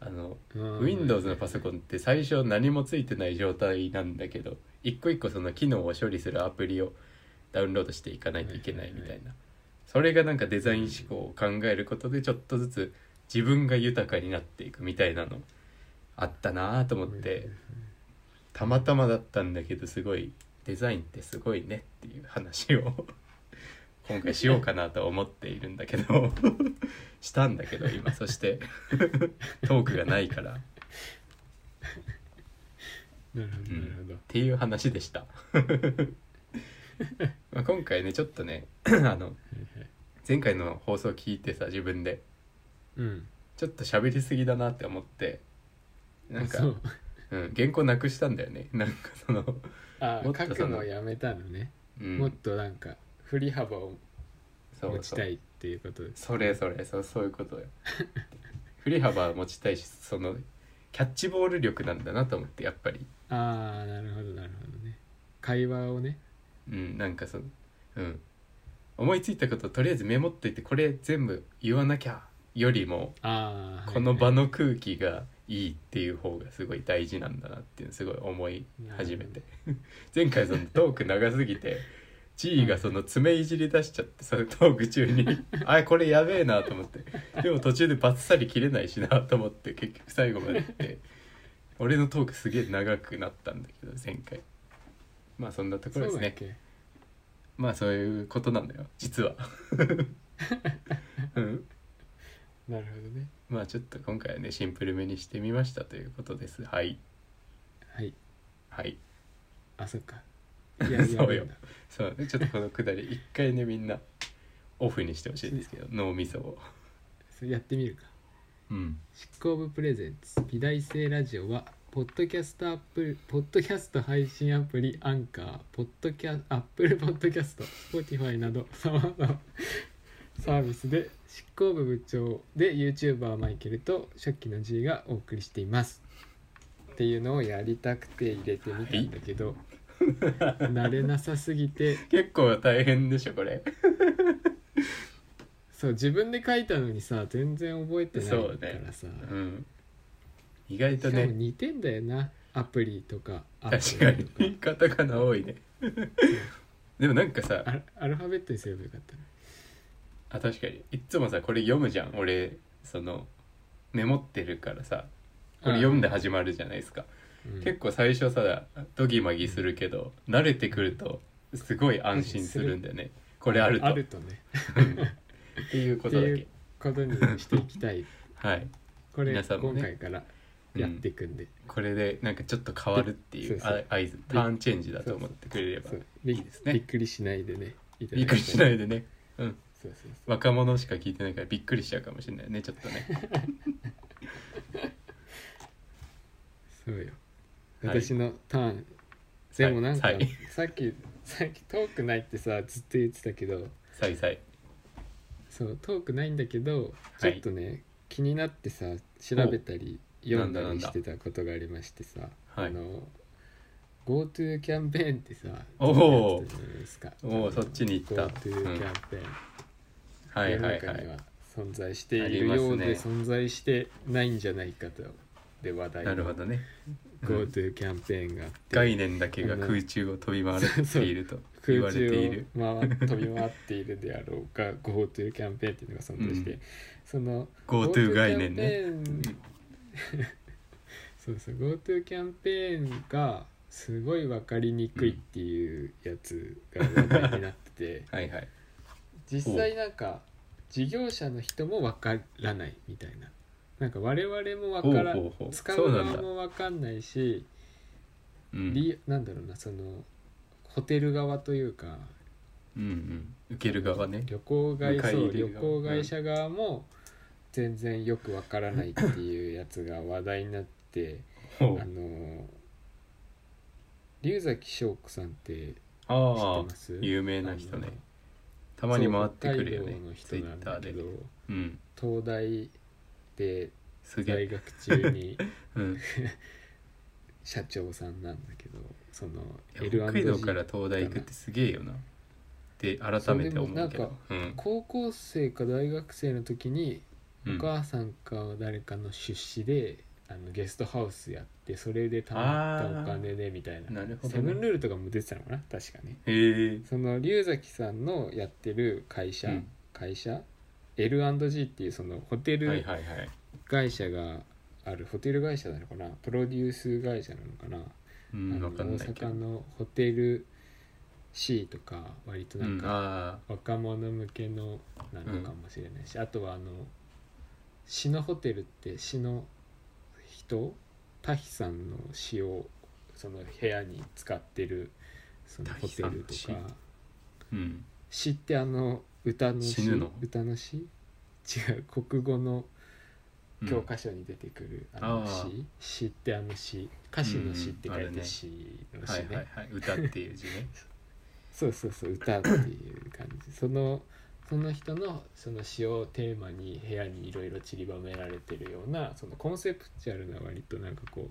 あのうん Windows のパソコンって最初何もついてない状態なんだけど一個一個その機能を処理するアプリをダウンロードしていかないといけないみたいな。それがなんかデザイン思考を考えることでちょっとずつ自分が豊かになっていくみたいなのあったなと思って。たまたまだったんだけどすごいデザインってすごいねっていう話を 今回しようかなと思っているんだけど したんだけど今そして トークがないから。っなるほどなるほど、ていう話でした。まあ今回ねちょっとね あの前回の放送聞いてさ自分で。うん。ちょっと喋りすぎだなって思ってなんかう。うん、原稿なくしたんだよね。なんかその、あもっとその書くのをやめたのね、うん、もっとなんか振り幅をそうそう持ちたいっていうことですそれそれそうそういうことよ。振り幅を持ちたいしそのキャッチボール力なんだなと思ってやっぱり。ああなるほどなるほどね。会話をね。うんなんかそのうん。思いついたことをとりあえずメモっといてこれ全部言わなきゃよりもああこの場の空気がいいっていう方がすごい大事なんだなっていうのすごい思い始めて。前回そのトーク長すぎて地位がその爪いじり出しちゃってそのトーク中に あこれやべえなと思って。でも途中でバッサリ切れないしなと思って結局最後まで行って。俺のトークすげえ長くなったんだけど前回。まあそんなところですね。まあそういうことなんだよ実は。うんなるほどね。まあちょっと今回はねシンプルめにしてみましたということです。はい。はい。はい。あそっか。いやそうよ。そうね。ちょっとこのくだり一回ねみんなオフにしてほしいんですけど脳みそを。それやってみるか。うん。執行部プレゼンツ美大生ラジオはポッドキャストアップルポッドキャスト配信アプリアンカーポッドキャアップルポッドキャスト Spotify などさまざまサービスで執行部部長で YouTuber マイケルと初期の G がお送りしています。っていうのをやりたくて入れてみたんだけど、慣れなさすぎて。結構大変でしょこれ。そう自分で書いたのにさ全然覚えてないからさ、うん。意外とね。似てんだよなアプリとか確かに。カタカナ多いね。でもなんかさアルアルファベットにすればよかったねあ確かに。いっつもさこれ読むじゃん。俺そのメモってるからさこれ読んで始まるじゃないですか。うん。結構最初さドギマギするけど慣れてくるとすごい安心するんだよね。これあると。あるとね。っていうことだけ。ことにしていきたい。はい。これ、皆さんもね。今回からやっていくんで、これでなんかちょっと変わるっていう合図。ターンチェンジだと思ってくれればいいですね。びっくりしないでね。びっくりしないいでね。うんそうそう若者しか聞いてないからびっくりしちゃうかもしれないねちょっとね。そうよ。はい私のターン、でもなんか、はいさっきさっきトークないってさずっと言ってたけどさいさい。そうトークないんだけどちはい。ょっとね、気になってさ調べたり読んだりしてたことがありましてさはいあの GoTo キャンペーンってさおー。ずっとやってたじゃないですか。おーそっちに行った。GoTo キャンペーン、はいはい世の中にははい存在してあいるようで、りますね。存在してないんじゃないかとで話題なるほのどね、うん GoTo キャンペーンがあって概念だけが空中を飛び回っていると言わ空れている。中を回飛び回っているであろうが GoTo キャンペーンっていうのが存在して、うん。その GoTo 概念ね。GoTo キャンペーンそうそう GoTo キャンペーンがすごい分かりにくいっていうやつが話題になってて はいはい実際なんか事業者の人も分からないみたいな。なんか我々も分からほうほうほう。使そう側も分かんないしうんりなんだろうなそのホテル側というかうんうん。受ける側ね。旅行会迎えそう入れる側。旅行会社側も全然よくわからないっていうやつが話題になってほう。あの龍崎翔子さんって知ってああます有名な人ねたまに回ってくるよねツイッターで。だけどうん。東大で在学中に うん。社長さんなんだけどその北海道から東大行くってすげえよな。って改めて思うけど。うん。高校生か大学生の時にうん。お母さんか誰かの出資で、あのゲストハウスやってそれで貯まったお金でみたいな。なるほどね。セブンルールとかも出てたのかな？確かね。へえその龍崎さんのやってる会社、うん。会社？L&G っていうそのホテル会社があるホテル会社なのかな？プロデュース会社なのかな、うあんの大阪のホテル C とか割となんうんかあ若者向けのなのかもしれないし、あとはあの詩のホテルって人タヒさんの詩をその部屋に使ってるそのホテルとか。うん。詩ってあの歌の詩？歌の詩？違う国語のうん。教科書に出てくるあのあー。詩詩ってあの詩。歌詞の詩って書いてうんうんあれね詩の詩ね。はいはいはい。歌っていう字ね。そうそうそう歌っていう感じ。そのその人のその詩をテーマに部屋にいろいろ散りばめられてるようなそのコンセプチュアルな割となんかこ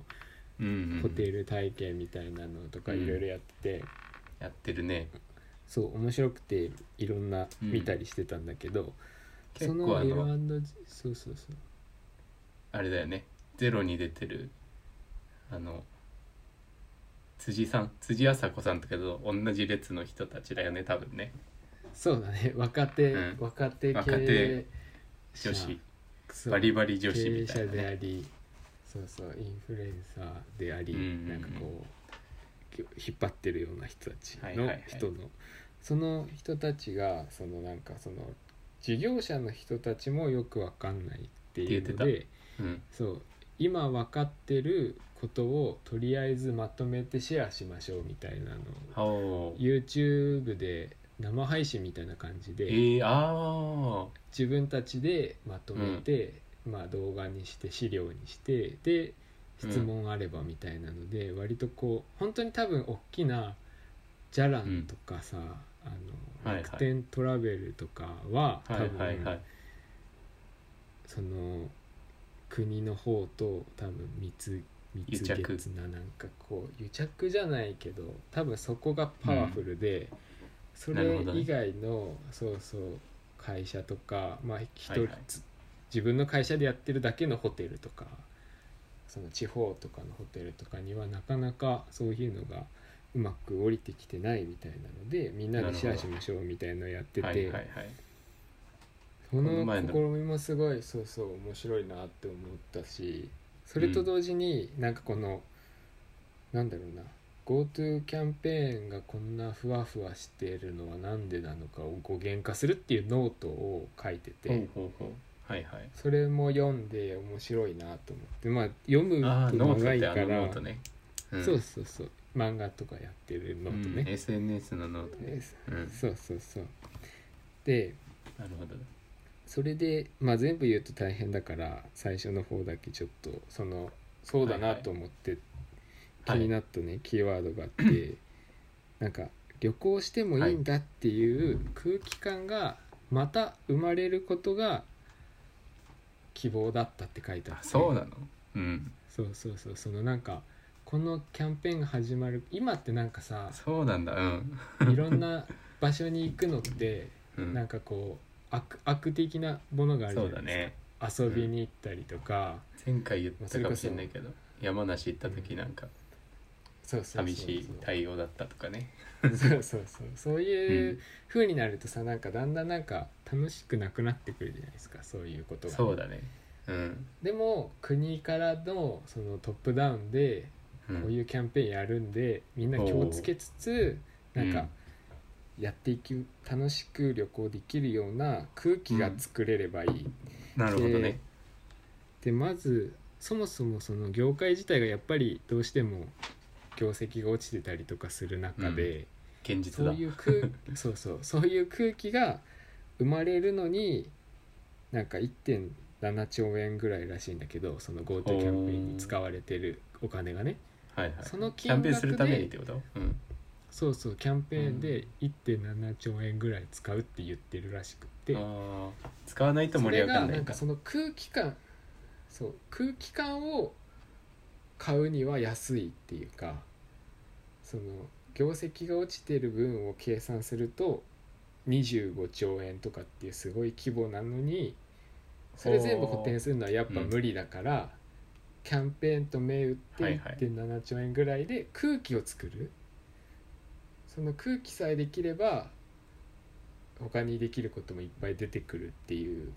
うんううん。ホテル体験みたいなのとかいろいろやって。て、やってるね。そう面白くていろんなうん見たりしてたんだけど、結その構あの L&G そうそうそう。あれだよね。ゼロに出てるあの辻さん辻あさこさんとかと同じ列の人たちだよね多分ねそうだね。若手、うん。若手若手系女子。そうバリバリ女子経営みたいな、者であね、りそうそうインフルエンサーであり、うんうんうん。なんかこう引っ張ってるような人たちのはいはいはい。人の、その人たちがそのなんかその事業者の人たちもよくわかんないっていうのってでうん。そう今分かってることをとりあえずまとめてシェアしましょうみたいなのをおー。YouTube で生配信みたいな感じえでー、あ自分たちでまとめて、まあ、動画にして資料にしてで質問あればみたいなので、割とこう本当に多分大きなじゃらんとかさ、あのはいはい。楽天トラベルとかはあ多分、はいはい。はいその国の方と多分蜜蜜癒着。月ななんかこう癒着じゃないけど多分そこがパワフルで、それ以外の、そうそう会社とかまあ一人、はいはい。つ自分の会社でやってるだけのホテルとかその地方とかのホテルとかにはなかなかそういうのがうまく降りてきてないみたいなのでみんなでシェアしましょうみたいなのやってて、はいはいはい。その。試みもすごいそうそう面白いなって思ったしそれと同時になんかこの、なんだろうな GoTo キャンペーンがこんなふわふわしているのはなんでなのかを言語化するっていうノートを書いてて、それも読んで面白いなと思ってまあ読むと長いからノートね、うん、そうそうそう。漫画とかやってるノートね。うん、SNS のノートね。ねうん。そうそうそう。でなるほど。それで、まあ、全部言うと大変だから最初の方だけちょっとそのそうだなと思って気はい。になったね、キーワードがあって なんか旅行してもいいんだっていう空気感がまた生まれることが希望だったって書いてあって。あそうなの？うん。そうそうそうそのなんかこのキャンペーンが始まる今ってなんかさそうなんだ。うん、いろんな場所に行くのってうん、なんかこう悪悪的なものがあるじゃないですか。ね。遊びに行ったりとか、前回言ったかもしれないけど山梨行った時なんかそう寂しい対応だったとかね。そうそうそう。そういうう風になるとさなんかだんだんなんか楽しくなくなってくるじゃないですか。そういうことが、そうだね。うん、でも国からのそのトップダウンでうん、こういうキャンペーンやるんで、みんな気をつけつつなんかやっていき楽しく旅行できるような空気が作れればいい、なるほどね。でまずそもそもその業界自体がやっぱりどうしても業績が落ちてたりとかする中で、現実だ。そういう空 そうそうそういう空気が生まれるのになんか1.7兆円ぐらいらしいんだけどその GoTo キャンペーンに使われてるお金がね。はいはい。そのキャンペーンするためにっ金てこと？うん。そうそうキャンペーンで1.7兆円ぐらい使うって言ってるらしくって、あー。使わないとそ盛り上がらないだかその空気感そう空気感を買うには安いっていうかその業績が落ちてる分を計算すると25兆円とかっていうすごい規模なのにそれ全部補填するのはやっぱ無理だから、キャンペーンと銘打ってはいはい。1.7兆円ぐらいで空気を作る。その空気さえできれば他にできることもいっぱい出てくるっていう。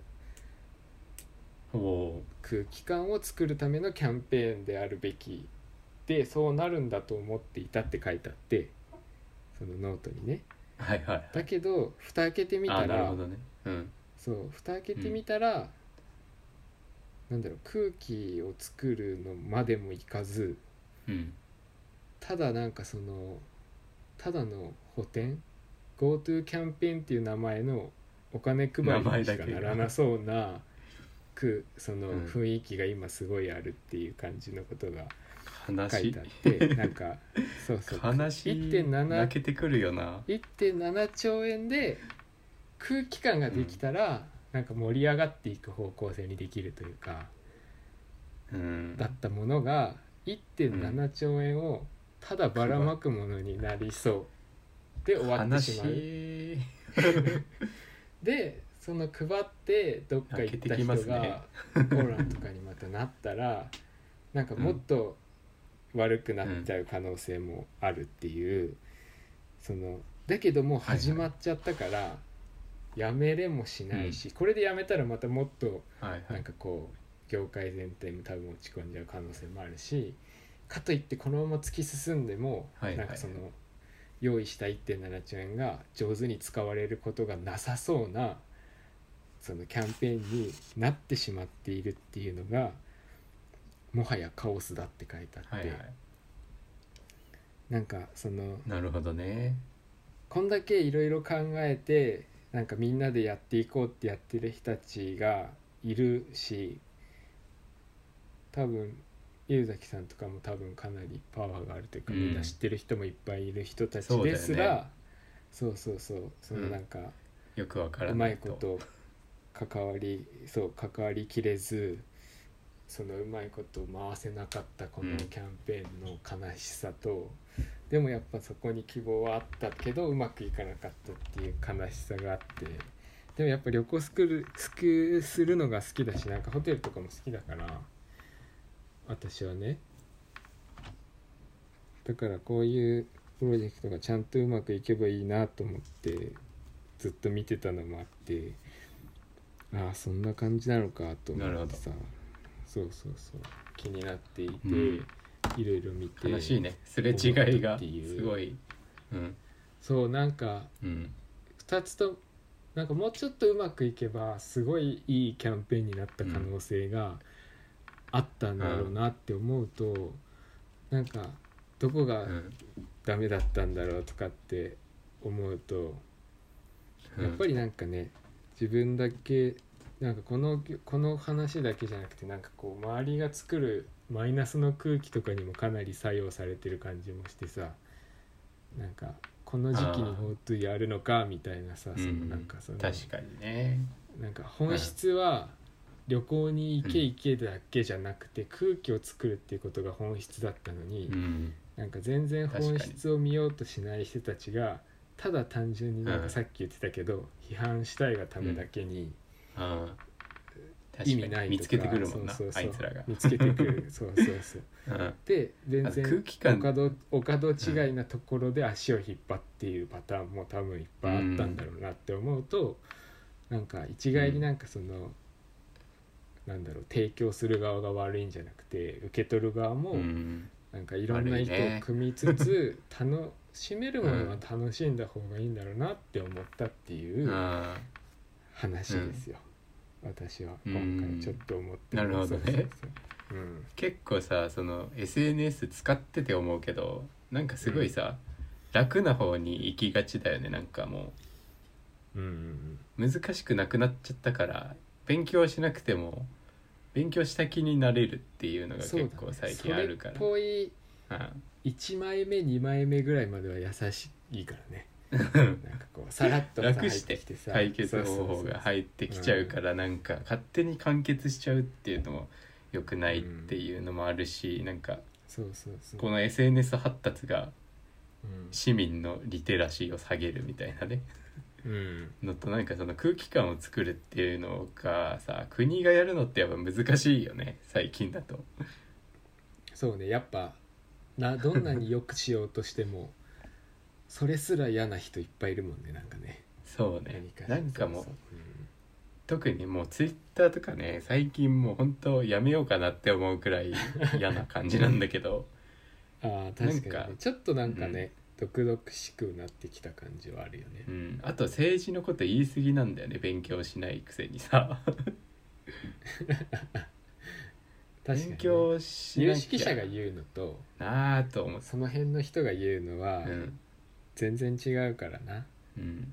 空気感を作るためのキャンペーンであるべきでそうなるんだと思っていたって書いてあってそのノートにね。ーはいはい。だけど蓋開けてみたらなるほどね。うん。そう蓋開けてみたら、なんだろう空気を作るのまでもいかずうん。ただなんかそのただの補填？GoTo キャンペーンっていう名前のお金配りにしかならなそうなくそのうん。雰囲気が今すごいあるっていう感じのことが書いてあってなんか そうそう。悲しい1.7泣けてくるよな。1.7兆円で空気感ができたら、なんか盛り上がっていく方向性にできるというかうん。だったものが1.7兆円をただばらまくものになりそう。で終わって悲しまう。でその配ってどっか行った人がね。コロナとかにまたなったらなんかもっと悪くなっちゃう可能性もあるっていう、そのだけどもう始まっちゃったから、やめれもしないし、これでやめたらまたもっとなんかこう業界全体も多分落ち込んじゃう可能性もあるしかといってこのまま突き進んでも、はいはい。なんかその用意した1.7兆円が上手に使われることがなさそうなそのキャンペーンになってしまっているっていうのがもはやカオスだって書いてあって、はいはいなんかそのなるほどね。こんだけいろいろ考えてなんかみんなでやっていこうってやってる人たちがいるし多分柚崎さんとかも多分かなりパワーがあるというか、うんみんな知ってる人もいっぱいいる人たちですらそう,、そうそうそのなんか、よくわからうまいこと関わりそう関わりきれずそのうまいこと回せなかったこのうん。キャンペーンの悲しさと、でもやっぱそこに希望はあったけどうまくいかなかったっていう悲しさがあってでもやっぱ旅行スクールスクするのが好きだしなんかホテルとかも好きだから私はねだからこういうプロジェクトがちゃんとうまくいけばいいなと思ってずっと見てたのもあってああそんな感じなのかと思ってさそうそうそう。気になっていて、うん。いろいろ見て悲しいね。すれ違いがっていう。すごい。うん。そうなんかうん。2つとなんかもうちょっとうまくいけばすごいいいキャンペーンになった可能性があったんだろうなって思うと、なんかどこがうん。ダメだったんだろうとかって思うと、やっぱりなんかね自分だけなんかこのこの話だけじゃなくてなんかこう周りが作るマイナスの空気とかにもかなり作用されてる感じもしてさなんかこの時期に GoTo やるのかみたいなさそのうん。なんかその確かにね。なんか本質は旅行に行け行けだけじゃなくて空気を作るっていうことが本質だったのに、うん。なんか全然本質を見ようとしない人たちがただ単純になんかさっき言ってたけど、批判したいがためだけにああ意味ない見つけてくるもんなそうそうそう。あいつらが。見つけてくる。そうそうそう。うん。で全あと空然気感。お門違いなところで足を引っ張っているパターンも多分いっぱいあったんだろうなって思うと、なんか一概になんかその、なんだろう提供する側が悪いんじゃなくて受け取る側も、うん。なんかいろんな意図を組みつつ、楽しめるものは楽しんだ方がいいんだろうなって思ったっていうあ話ですよ、私は今回ちょっと思ってなるほどね。そうん。結構さその SNS 使ってて思うけどなんかすごいさ、楽な方に行きがちだよね。なんかもう。んうんう難しくなくなっちゃったから勉強しなくても勉強した気になれるっていうのが結構最近あるから。それっぽいうん。1枚目2枚目ぐらいまでは優しいからねなんかこうさらっとさ楽して入ってきてさ。解決方法が入ってきちゃうからなんか勝手に完結しちゃうっていうのも良くないっていうのもあるしなんかそうそうそう。この SNS 発達がうん。市民のリテラシーを下げるみたいなね。うん。のとなんかその空気感を作るっていうのがさ国がやるのってやっぱ難しいよね最近だと。そうねやっぱなどんなに良くしようとしてもそれすら嫌な人いっぱいいるもんねなんかね。そうね。なんかもうそうそう。特にもうツイッターとかね最近もう本当やめようかなって思うくらい嫌な感じなんだけど。う んああ確かに、ね。ちょっとなんかね、毒々しくなってきた感じはあるよね。うん、あと政治のこと言い過ぎなんだよね勉強しないくせにさ。確かに、勉ね、強しな有きゃ。識者が言うのとなあと思その辺の人が言うのはうん全然違うからな、うん、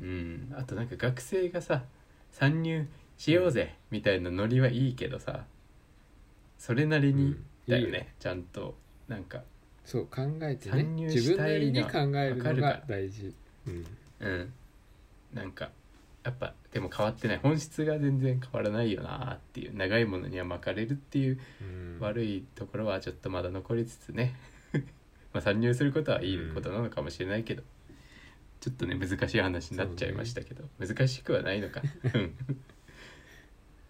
うん、あとなんか学生がさ参入しようぜみたいなノリはいいけどさそれなりにうん。だよね、いいよ。ちゃんと。なんかそう考えてね。参入自分なりに考えるわかのがるから。大事。うん。うん。なんかやっぱでも変わってない。本質が全然変わらないよなっていう。長いものには巻かれるっていううん。悪いところはちょっとまだ残りつつねまあ参入することはいいことなのかもしれないけど、ちょっとね難しい話になっちゃいましたけど、難しくはないのか。うん。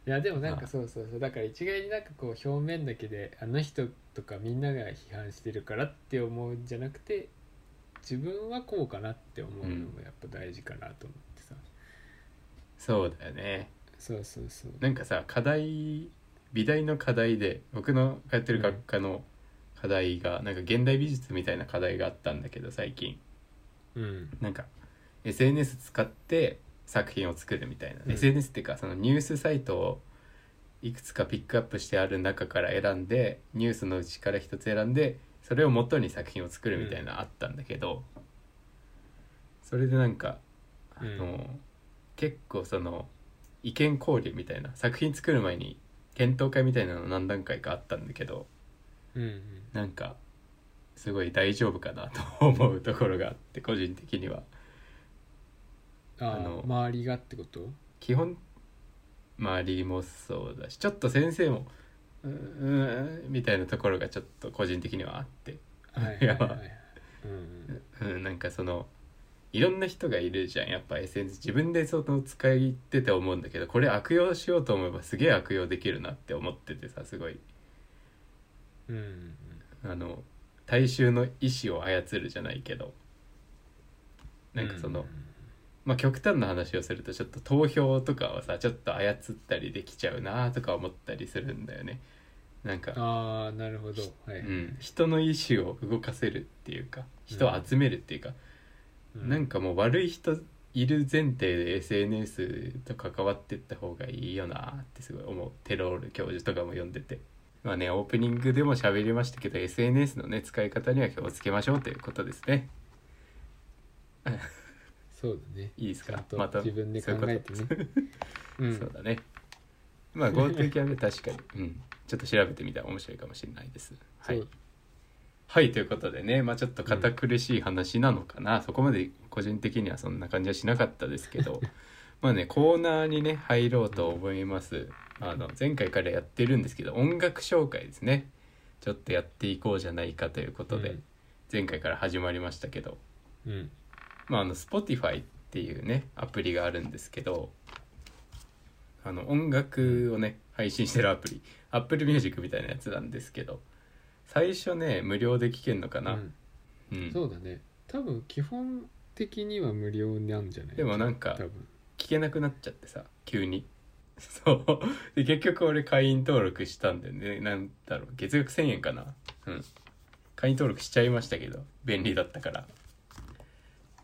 いやでもなんまあ。かそうそうそう。だから一概になんかこう表面だけであの人とかみんなが批判してるからって思うんじゃなくて自分はこうかなって思うのもやっぱ大事かなと思ってさ、そうだよね。そうそうそう。なんかさ課題美大の課題で僕の通ってる学科の課題が、なんか現代美術みたいな課題があったんだけど最近。うん。なんか SNS 使って作品を作るみたいな、うん。SNS っていうかそのニュースサイトをいくつかピックアップしてある中から選んでニュースのうちから一つ選んでそれを元に作品を作るみたいなのあったんだけど、それでなんかあの、うん結構その意見交流みたいな作品作る前に検討会みたいなの何段階かあったんだけどうんうん。なんかすごい大丈夫かなと思うところがあって個人的には。ああのの周りがってこと？基本周りもそうだしちょっと先生もうーんみたいなところがちょっと個人的にはあって、なんかそのいろんな人がいるじゃんやっぱ SNS 自分でその使いってて思うんだけどこれ悪用しようと思えばすげえ悪用できるなって思っててさすごいうんうんあの大衆の意思を操るじゃないけど。なんかその、まあ極端な話をするとちょっと投票とかはさちょっと操ったりできちゃうなとか思ったりするんだよね。なんか、ああなるほど。はい、うん、人の意思を動かせるっていうか人を集めるっていうか、うなんかもう悪い人いる前提で SNS と関わってった方がいいよなってすごい思う。テロール教授とかも読んでてまあねオープニングでも喋りましたけど SNS のね使い方には気をつけましょうということですね。そうだね。いいですか？また自分で考えてね。うん。そうだね。まあ GoTo キャンペーン確かに、うん、ちょっと調べてみたら面白いかもしれないです。はい。そう。はいということでね。まあちょっと堅苦しい話なのかな、そこまで個人的にはそんな感じはしなかったですけど まあねコーナーにね入ろうと思います。あの前回からやってるんですけど音楽紹介ですね。ちょっとやっていこうじゃないかということで、うん。前回から始まりましたけど。うん。まあ、あの Spotify っていうねアプリがあるんですけどあの音楽をね配信してるアプリ。Apple Music みたいなやつなんですけど最初ね無料で聴けんのかな、うん。うん。そうだね。多分基本的には無料なんじゃない？でもなんか多分聞けなくなっちゃってさ急に。そう。で結局俺会員登録したんだよね。なんだろう。月額1000円かな。うん。会員登録しちゃいましたけど便利だったから。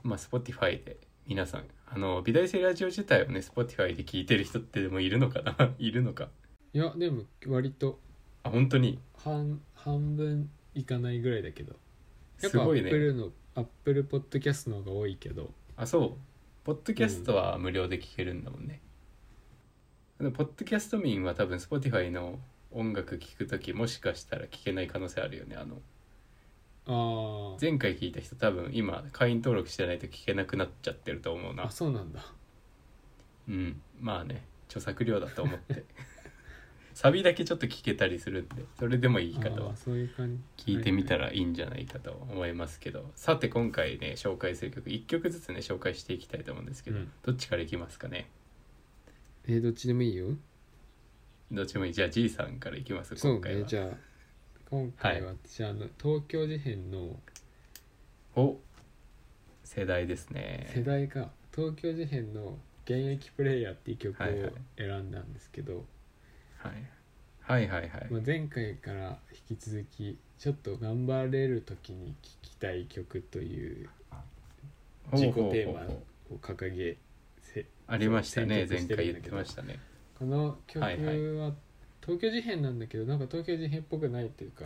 まあ Spotify で皆さんあの美大生ラジオ自体をね Spotify で聞いてる人ってでもいるのかな。いるのか。いやでも割と。あ本当に？半半分いかないぐらいだけど。やっすぱアごいね。ップルのアップルポッドキャストの方が多いけど。あそうポッドキャストは無料で聞けるんだもんね、でもポッドキャスト民は多分 Spotify の音楽聴く時もしかしたら聞けない可能性あるよねあの。あー。前回聞いた人多分今会員登録してないと聞けなくなっちゃってると思うな。あそうなんだ。うん。まあね著作料だと思って サビだけちょっと聞けたりするんでそれでもいい方は聞いてみたらいいんじゃないかと思いますけどさて今回ね紹介する曲1曲ずつね紹介していきたいと思うんですけど、うん。どっちからいきますかね？えーどっちでもいいよ。どっちもいい？じゃあ G さんからいきますそう今回は。ねじゃあ今回は私あの東京事変のお世代です世ね代が東京事変の現役プレイヤーっていう曲をはいはい。選んだんですけど、はい、はいはいはい。まあ、前回から引き続きちょっと頑張れる時に聴きたい曲という自己テーマを掲げせありましたね。前回言ってましたね。この曲は東京事変なんだけどなんか東京事変っぽくないというか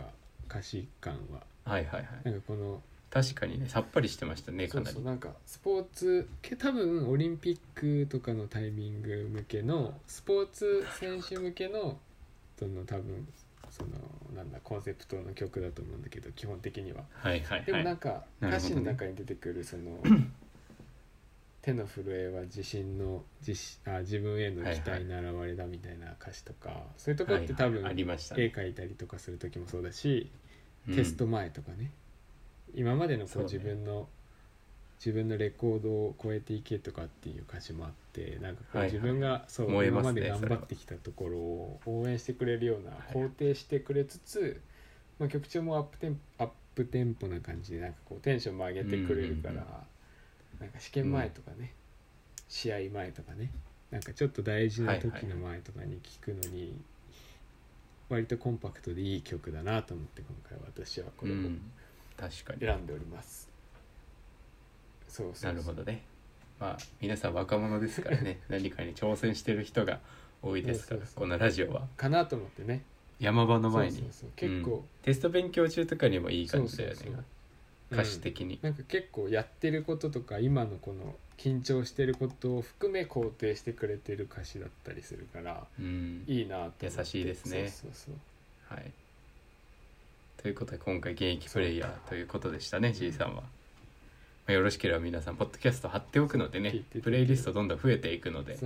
歌詞感は。はいはいはい。なんかこの確かにねさっぱりしてましたねかそうなり。そうなんかスポーツけ多分オリンピックとかのタイミング向けのスポーツ選手向けのその多分そのなんだコンセプトの曲だと思うんだけど基本的には。はいはいでもはいなんかなるほどね。歌詞の中に出てくるその手の震えは自信の自信あ自分への期待の表れだみたいな歌詞とか、そういうところって多分、はいはいありました絵ね描いたりとかする時もそうだし、うん。テスト前とかね今までのこそう自分の、自分のレコードを超えていけとかっていう歌詞もあってなんかこうはいはい。自分がそう、燃えま今ますで頑張ってきたところを応援してくれるようなはい肯定してくれつつ、まあ、曲調もアップテンアップテンポな感じでなんかこうテンションも上げてくれるから、うんうんうんなんか試験前とかね、試合前とかねなんかちょっと大事な時の前とかに聴くのに、割とコンパクトでいい曲だなと思って今回私はこれを。うん確かに。選んでおります、そうそうそう。なるほどね。まあ皆さん若者ですからね。何かに挑戦してる人が多いですからこのラジオは。かなと思ってね。山場の前に。そうそうそう。結構、テスト勉強中とかにもいい感じだよね。歌詞的に、なんか結構やってることとか今のこの緊張してることを含め肯定してくれてる歌詞だったりするからうん。いいなと思って。優しいですね。そうそうそう。はいということで今回現役プレイヤーということでしたね G さんは、まあ、よろしければ皆さんポッドキャスト貼っておくのでねプレイリストどんどん増えていくので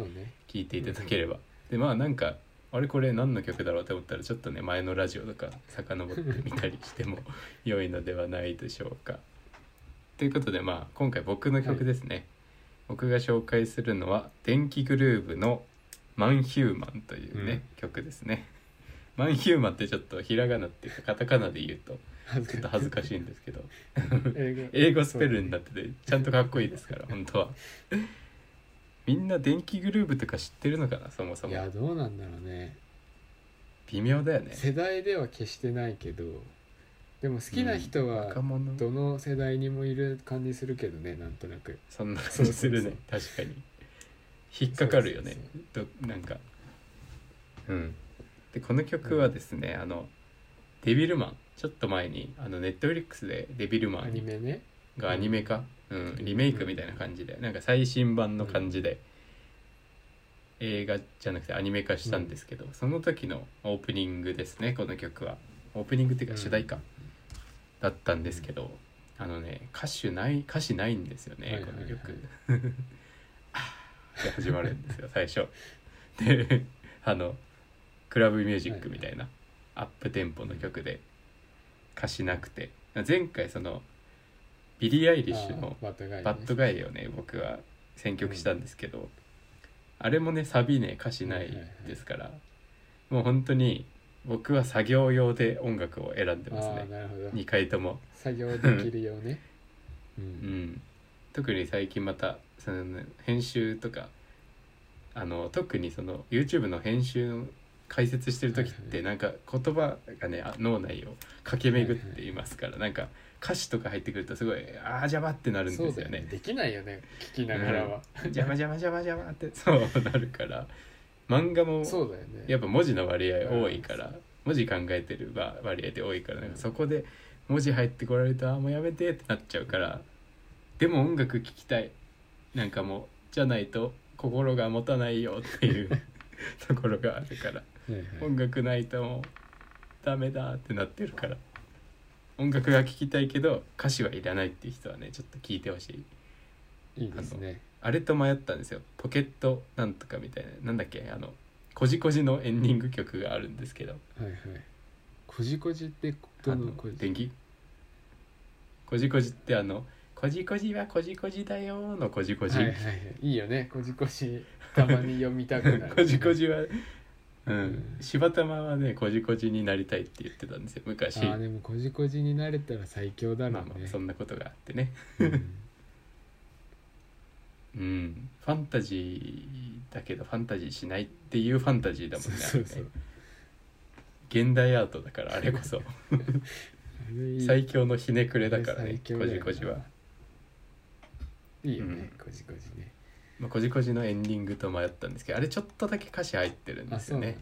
聞いていただければ、でまあなんかあれこれ何の曲だろうって思ったらちょっとね前のラジオとか遡ってみたりしても良いのではないでしょうか。ということでまあ今回僕の曲ですね、僕が紹介するのは電気グルーヴの「マンヒューマン」というね、曲ですねマンヒューマンってちょっとひらがなっていうかカタカナで言うと恥ちょっと恥ずかしいんですけど。英語。スペルになっててちゃんとかっこいいですから本当は。みんな電気グルーヴとか知ってるのかなそもそいもやどうなんだろうね。微妙だよね。世代では決してないけどでも好きな人うんはどの世代にもいる感じするけどねなんとなく。そんな感じするね。確かに。引っかかるよね。なんか。うんでこの曲はですね、あのデビルマン。ちょっと前にあのネットフリックスでデビルマアンニメね。がアニメ化、うん。リメイクみたいな感じで。なんか最新版の感じで、映画じゃなくてアニメ化したんですけど、その時のオープニングですねこの曲は。オープニングっていうか主題歌だったんですけど、あのね歌手ない歌詞ないんですよね、はいはいはい。この曲。あーって始まるんですよ最初。であのクラブミュージックみたいなアップテンポの曲で歌詞なくて。前回そのビリー・アイリッシュの Bad Guy をね僕は。選曲したんですけど、あれもねサビね歌詞ないですから、もう本当に僕は作業用で音楽を選んでますね。なるほど。2回とも、作業できるよね。う うん。ん、特に最近またその、ね、編集とかあの特にその YouTube の編集の解説してる時っはいてなんか言葉がねあ脳内を駆け巡っていますから、なんか歌詞とか入ってくるとすごいあー邪魔ってなるんですよね。よね。できないよね聞きながらは。邪魔邪魔邪魔邪魔ってそうなるから。漫画もそうだよね。やっぱ文字の割合多いから文字考えてるわ割合で多いからなんかそこで文字入ってこられたあもうやめてってなっちゃうからでも音楽聴きたい。なんかもうじゃないと心が持たないよっていう ところがあるからはいはい。音楽ないともうダメだってなってるから。音楽が聴きたいけど歌詞はいらないっていう人はねちょっと聞いてほしい。いいですね。あれと迷ったんですよ。ポケットなんとかみたいな。なんだっけ？あのこじこじのエンディング曲があるんですけど。はいはい。こじこじってどあののこじ？電気？こじこじってあの「こじこじはこじこじだよ」のこじこじ、はいはいはい。いいよね。こじこじたまに読みたくなる こじこじはうん、柴玉はねこじこじになりたいって言ってたんですよ昔。ああでもこじこじになれたら最強だろまあうねまあそんなことがあってね。うん。うん。ファンタジーだけどファンタジーしないっていうファンタジーだもんねそうそうそう。あれね。現代アートだからあれこそ。あれいい。最強のひねくれだからねこじこじは、いいよね、うん。こじこじねまあ、こじこじのエンディングと迷ったんですけどあれちょっとだけ歌詞入ってるんですよね。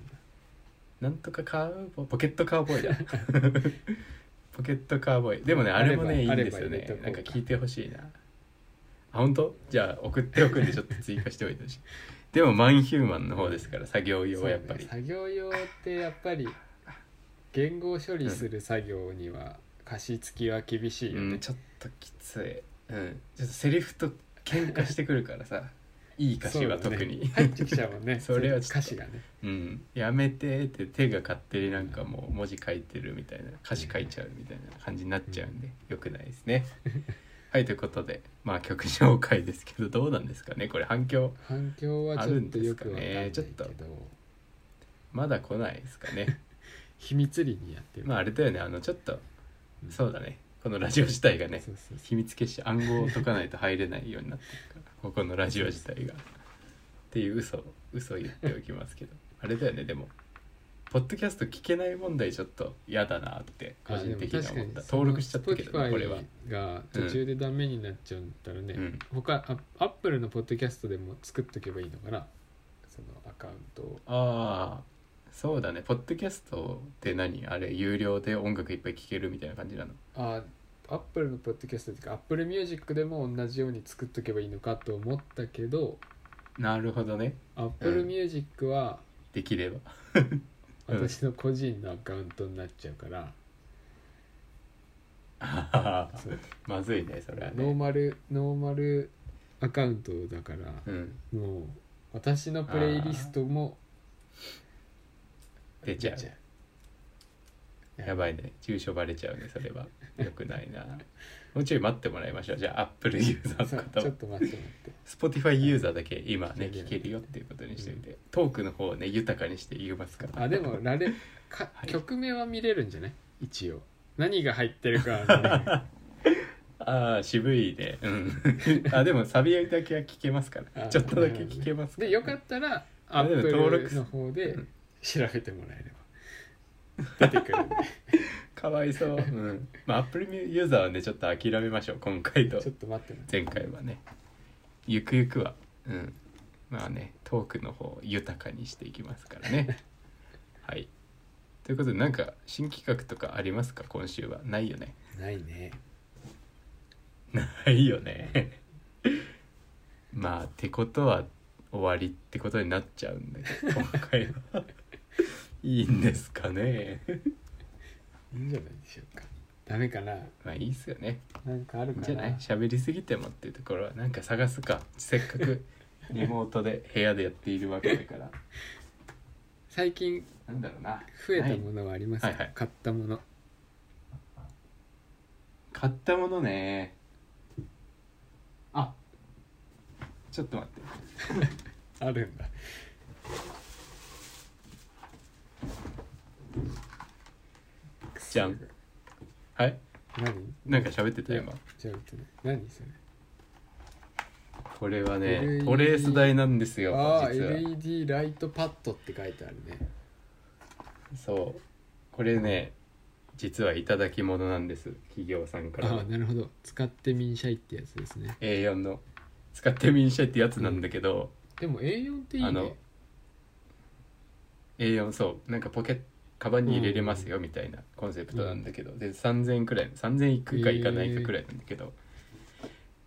なんとかカーボポケットカーボーイだ。ポケットカーボーイ。でもねあれもねいいんですよね。なんか聞いてほしいな。あ本当？じゃあ送っておくんでちょっと追加しておいてほし。いでもマンヒューマンの方ですから作業用はやっぱり、ね作業用ってやっぱり言語処理する作業には歌詞付きは厳しいよね。うん、ちょっときつい。うん。ちょっとセリフと喧嘩してくるからさいい歌詞は特に、入ってきちゃうもんね。それは歌詞がね。うん、やめてって手が勝手になんかもう文字書いてるみたいな歌詞書いちゃうみたいな感じになっちゃうんでよくないですね。はいということでまあ曲紹介ですけどどうなんですかねこれ反響。反響はちょっとよくわかんないけあるんですかど、ねまだ来ないですかね。秘密裏にやってる。まああれだよねあのちょっとうん。そうだねこのラジオ自体がねそうそうそう。秘密結社暗号を解かないと入れないようになってるからここのラジオ自体が。っていう嘘嘘を言っておきますけど。あれだよねでもポッドキャスト聞けない問題ちょっと嫌だなって個人的には思った。登録しちゃったけどねこれは。が途中でダメになっちゃったらね、うん。他あアップルのポッドキャストでも作っとけばいいのかな。そのアカウントを。ああそうだね。ポッドキャストって何？あれ有料で音楽いっぱい聴けるみたいな感じなの？あアップルのポッドキャストっていうかアップルミュージックでも同じように作っとけばいいのかと思ったけどなるほどね。アップルミュージックはできれば。うん。私の個人のアカウントになっちゃうから、あーそうまずいねそれはね。ノーマルノーマルアカウントだから、うん。もう私のプレイリストも出ちゃう。出やばいね。住所バレちゃうねそれは。よくないな。もうちょい待ってもらいましょう。じゃあアップルユーザーの方はちょっと待って待って。Spotify ユーザーだけ今ねいやいや聞けるよっていうことにしておいて。トークの方をね豊かにして言いますから。あでもラレか、はい。曲名は見れるんじゃない？一応。何が入ってるかはね。ああ渋いね。うん。あでもサビだけは聞けますから。あちょっとだけ聞けますから。でよかったらアップも登録ルの方でうん調べてもらえれば。出てくるんでかわいそう、うん、まあ Apple ユーザーはねちょっと諦めましょう。今回と。ちょっと待って前回はね。ゆくゆくは。うん。まあねトークの方を豊かにしていきますからね。はい。ということでなんか新企画とかありますか？今週は。ないよね。ないね。ないよね。まあってことは終わりってことになっちゃうんだけど今回はいいんですかね。いいんじゃないでしょうか。ダメかな。まあいいっすよね。なんかあるかいいんじゃない？な喋りすぎてもっていうところはなんか探すか。せっかく リモートで部屋でやっているわけだから。最近なんだろうな。増えたものはありますか、はいはい。買ったもの。買ったものね。あ。ちょっと待って。あるんだじゃん。はい？何？なんか喋ってた今。じゃあ何それ？これはね LED トレース台なんですよああ LED ライトパッドって書いてあるね。そう。これね実はいただき物なんです企業さんから。のああなるほど。使ってみんしゃいってやつですね。A4 の。使ってみんしゃいってやつなんだけど、でも A4 っていいね。あの A4 そう。なんかポケットカバンに入れれますよみたいなコンセプトなんだけど、で3000円くらい3000いくかいかないかくらいなんだけど、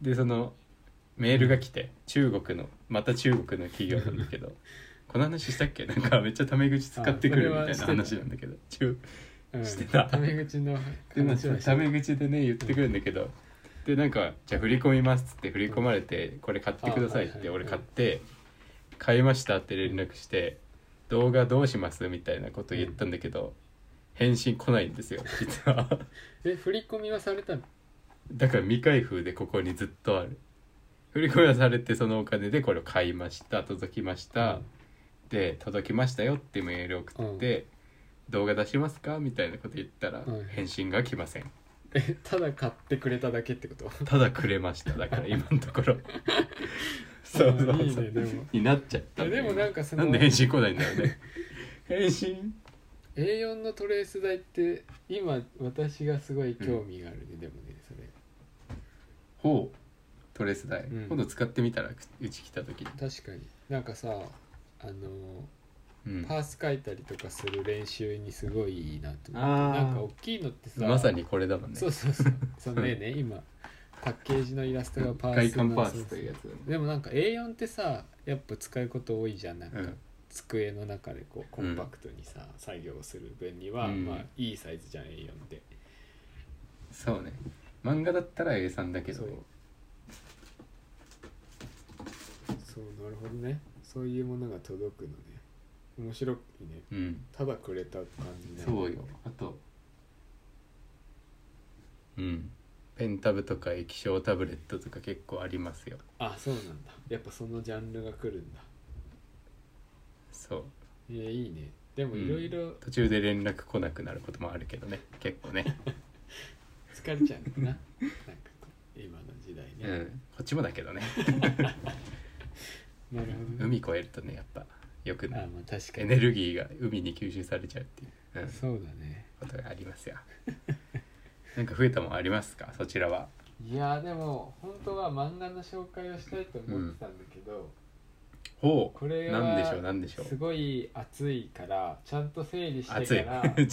でそのメールが来て中国のまた中国の企業なんだけど。この話したっけ？なんかめっちゃタメ口使ってくるみたいな話なんだけど。中うん。してた。タメ口のタメ口でね言ってくるんだけど、でなんか「じゃあ振り込みます」っつって振り込まれて「これ買ってください」って俺買って「買いました」って連絡して「動画どうします?」みたいなこと言ったんだけど返信来ないんですよ実は。え振り込みはされたの？だから未開封でここにずっとある。振り込みはされてそのお金でこれを買いました届きました、で届きましたよってメール送って、動画出しますか？みたいなこと言ったら、はい返信が来ません。えただ買ってくれただけってこと？ただくれました。だから今のところ そうそうそう。あいいねでも。になっちゃったいやでもなんかそのなんで返信来ないんだろうね。返信 A4 のトレース台って今私がすごい興味があるね、でもねそれ。ほう。トレース台、うん。今度使ってみたらうち来た時に、確かに。なんかさあのうん、パース書いたりとかする練習にすごいいいなと思って。あー。なんか大きいのってさまさにこれだもんね。そうそうそう。そのねね 今パッケージのイラストがパース外観パーというやつでもなんか A4 ってさやっぱ使うこと多いじゃん。なんか、うん。机の中でこうコンパクトにさ、作業する分には、うん。まあいいサイズじゃん A4 って。そうね。漫画だったら A3 だけど。そう。そうなるほどね。そういうものが届くのね。面白いね。うん。ただくれた感じね。そうよ。あとうんペンタブとか液晶タブレットとか結構ありますよ。あそうなんだ。やっぱそのジャンルが来るんだ。そう。えー、いいね。でもいろいろ途中で連絡来なくなることもあるけどね。結構ね。疲れちゃうな。なんか今の時代ね、うん。こっちもだけどね。なるほどね。海越えるとねやっぱよくあまあ確かエにネルギーが海に吸収されちゃうっていう、うん、そうだね。ことがありますよ なんか増えたもんありますか？そちらは。いやーでも本当は漫画の紹介をしたいと思ってたんだけど、ほう。これはなんでしょう？なんでしょう？すごい熱いからちゃんと整理して暑いから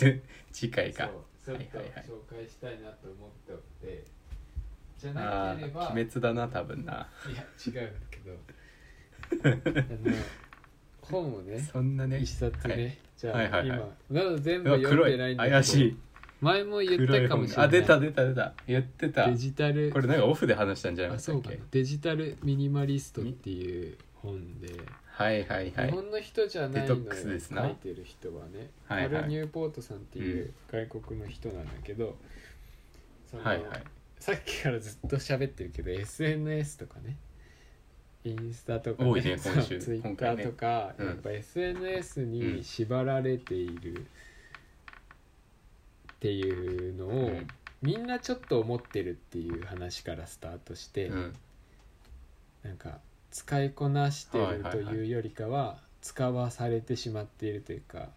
次回か。そうちょっとはい。はいはい紹介したいなと思っておって。じゃあなければあ鬼滅だな多分な。いや違うんだけど。あの本をねそんなね。一冊ね、はい。じゃあ、はいはいはい。今まだ全部読ん黒い。でないんだけど怪しい前も言ったかもしれない。あ出た出た出た。言ってた。デジタルこれなんかオフで話したんじゃなかあそうか。なデジタルミニマリストっていう本で、はいはいはい。日本の人じゃないのよ書いてる人はね、はいはい。カル・ニューポートさんっていう外国の人なんだけど、そのはいはい。さっきからずっと喋ってるけど SNS とかね。インスタとか多いねそう今週ツイッターとか、うんやっぱ SNS うにん。縛られているっていうのを、うん。みんなちょっと思ってるっていう話からスタートして、うん。なんか使いこなしてるとはいうよりかは使わされてしまっているというか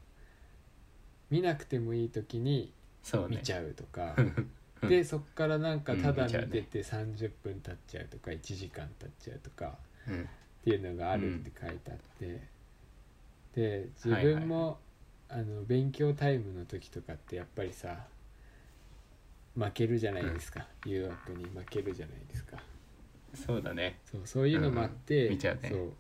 見なくてもいい時に見ちゃうとか、う んでそっからなんかただうん見てて30分経っちゃうとか1時間経っちゃうとかうん。っていうのがあるって書いてあって、で自分も、あの勉強タイムの時とかってやっぱりさ負けるじゃないですか、誘惑に負けるじゃないですか。そうだね。そうそういうのもあって、うん見ちゃうね。そう。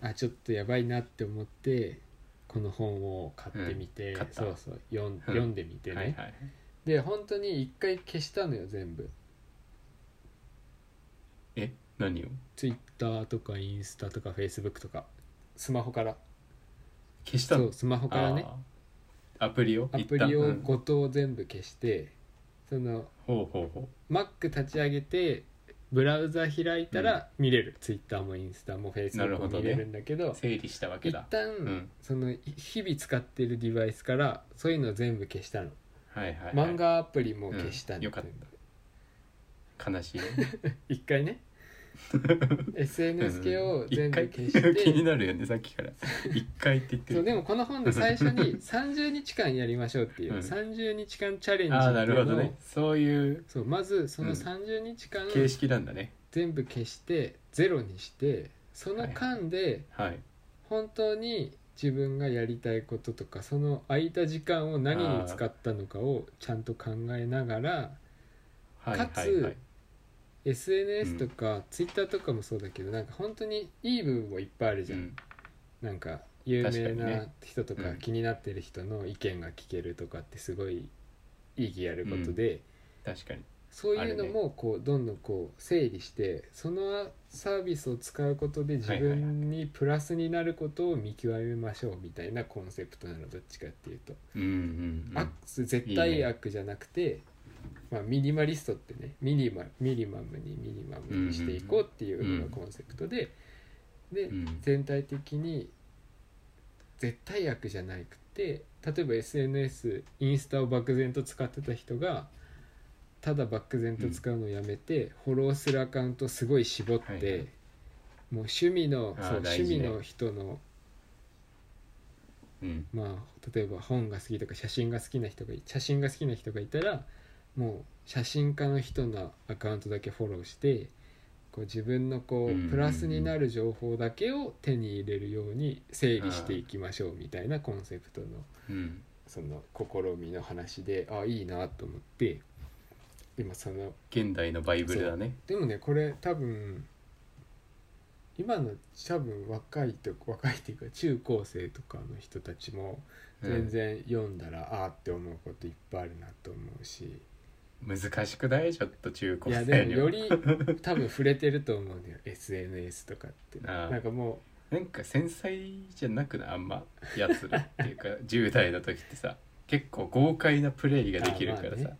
あちょっとやばいなって思ってこの本を買ってみて、うんそうそう。読んん。読んでみてね、はいはい。で本当に一回消したのよ全部。え？何を？Twitter とかインスタとか Facebook とか。スマホから消したの？そうスマホからね。あー。アプリを？アプリをごと全部消して、そのほうほうほ Mac 立ち上げてブラウザ開いたら見れる、Twitter もインスタもなる Facebook ほどね。も見れるんだけどう整理したわけ一だ旦、ん。その日々使ってるデバイスからそういうのを全部消したの、はいはい、はい、漫画アプリも消したの、う。ん。よかった。全部悲しいね。一回ね SNS 系を全部消し一回気にて、なるよねさっきから。一回って言ってる。そうでもこの本で最初に 30日間やりましょうっていう、うん。30日間チャレンジああなっていうのを、るほどね。そういうそうまずそのうん。30日間形式なんだね。全部消してゼロにしてその間ではい本当に自分がやりたいこととかその空いた時間を何に使ったのかをちゃんと考えながらはいかつはい。はい SNS とか Twitter とかもそうだけどなんか本当にいい部分もいっぱいあるじゃん、うん。なんか有名なね。人とかうん。気になってる人の意見が聞けるとかってすごい意義あることで、確かに。そういうのもこうどんどんこう整理してそのサービスを使うことで自分にプラスになることを見極めましょうみたいなコンセプトなのどっちかっていうと、うんうんうん。悪絶対悪じゃなくてまあ、ミニマリストってねミニマミニマムにミニマムにしていこうっていうのがコンセプトで、でうん。全体的に絶対悪じゃなくて例えば SNS インスタを漠然と使ってた人がただ漠然と使うのをやめて、フォローするアカウントをすごい絞って、はいはい。もう趣味のそう、ね。趣味の人のうん。まあ例えば本が好きとか写真が好きな人がい写真が好きな人がいたらもう写真家の人のアカウントだけフォローしてこう自分のこうプラスになる情報だけを手に入れるように整理していきましょうみたいなコンセプトのうん。その試みの話であいいなと思って今その現代のバイブルだね。でもねこれ多分今の多分若いと若いっていうか中高生とかの人たちも全然読んだら、ああって思うこといっぱいあるなと思うし難しくない？ちょっと中高いや生には。でもより多分触れてると思うんだよ。SNS とかって。ああ。なんかもなんか繊細じゃなくないあんまやつらっていうか 10代の時ってさ結構豪快なプレイができるからさ、あまあね。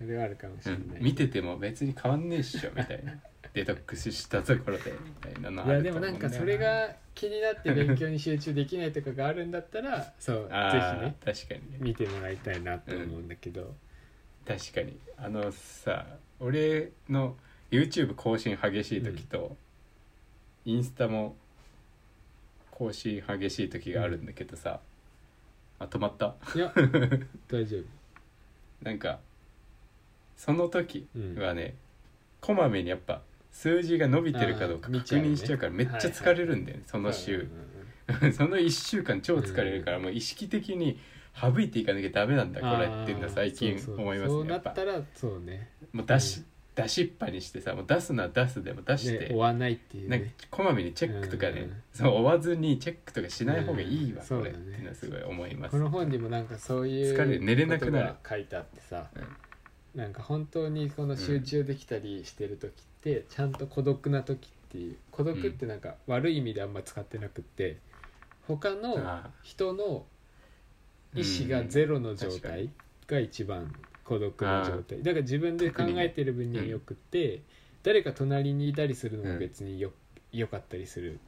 うそれはあるかもしれない、うん、見てても別に変わんねえっしょみたいな。デトックスしたところでみたいなのいやでもなんかそれが気になって勉強に集中できないとかがあるんだったらそうぜあひねあ確かにね。見てもらいたいなと思うんだけど、確かに。あのさ俺の YouTube 更新激しい時と、インスタも更新激しい時があるんだけどさ、あ止まった？いや 大丈夫。なんかその時はね、こまめにやっぱ数字が伸びてるかどうか確認しちゃうからめっちゃ疲れるんだよね、その週、うん その1週間超疲れるから、もう意識的に省いていかなきゃダメなんだこれっていうのは最近思いますそうねやっぱ。なったらそうね。もう出し、出しっぱにしてさもう出すな出すでも出して、ね追わないっていうなんかねこまめにチェックとかね、うんそう追わずにチェックとかしない方がいいわ、うんこれねていうのはすごい思います。この本にもなんかそういう疲れる寝れなくなる。書いてあってさ、うん。なんか本当にこの集中できたりしてる時って、ちゃんと孤独な時っていう孤独ってなんか悪い意味であんま使ってなくって他のあ人の意思がゼロの状態が一番孤独な状態。だから自分で考えてる分にはよくって、誰か隣にいたりするのも別によ,、よかったりする。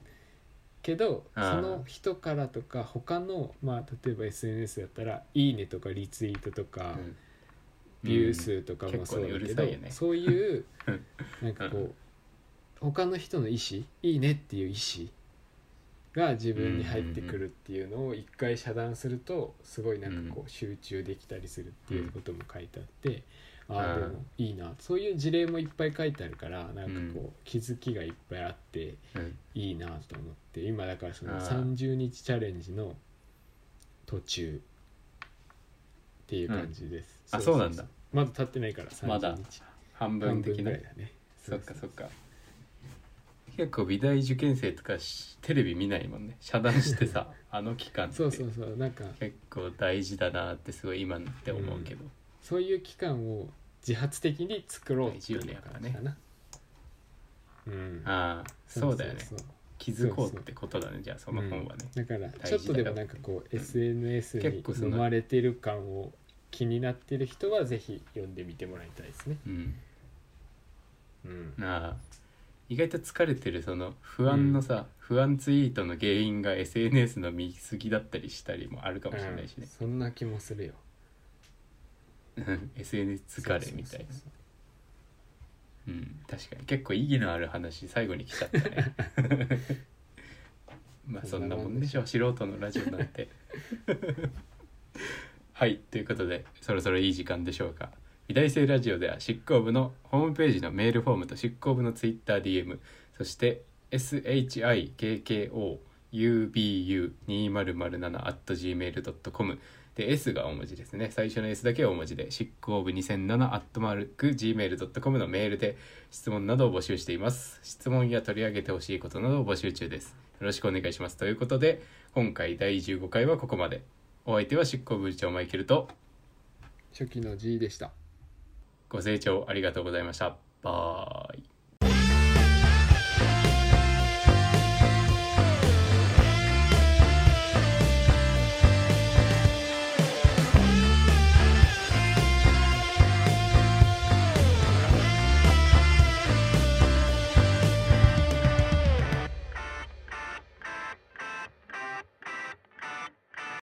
けどその人からとか他のまあ例えば SNS だったら「いいね」とかリツイートとか、うん。ビュー数とかもそうだけど、ねそういううん なんかこう、うん。他の人の意思いいねっていう意思が自分に入ってくるっていうのを一回遮断するとすごいなんかこう集中できたりするっていうことも書いてあって、ああうんでもいいな。そういう事例もいっぱい書いてあるからなんかこう気づきがいっぱいあってうん。いいなと思って。今だからそのあー30日チャレンジの途中っていう感じです、あそうなんだ。まだ経ってないから30日、まだ半分的な。ぐらいだね。そっかそっか結構美大受験生とかしテレビ見ないもんね。遮断してさ あの期間って。そうそうそうなんか。結構大事だなってすごい今って思うけど、そういう期間を自発的に作ろうっていう感じかな、うん。ああそうだよね。気づこうってことだねじゃあその本はね、だからちょっとでもなんかこう SNS に結構その飲まれてる感を気になってる人はぜひ読んでみてもらいたいですね。うん。うん。なあ意外と疲れてるその不安のさ、不安ツイートの原因が SNS の見過ぎだったりしたりもあるかもしれないしね。うん、そんな気もするよ。うん。SNS 疲れみたいな。うん。確かに。結構意義のある話最後に来ちゃったね。まあそんなもんでしょう。素人のラジオなんて。はい。ということでそろそろいい時間でしょうか美大生ラジオでは執行部のホームページのメールフォームと執行部のツイッター DM そして shikkoUBU2007-gmail.com で S が大文字ですね。最初の S だけ大文字で執行部 2007-gmail.com のメールで質問などを募集しています。質問や取り上げてほしいことなどを募集中です。よろしくお願いします。ということで今回第15回はここまで。お相手は執行部長マイケルと初期の G でした。ご清聴ありがとうございました。バイ。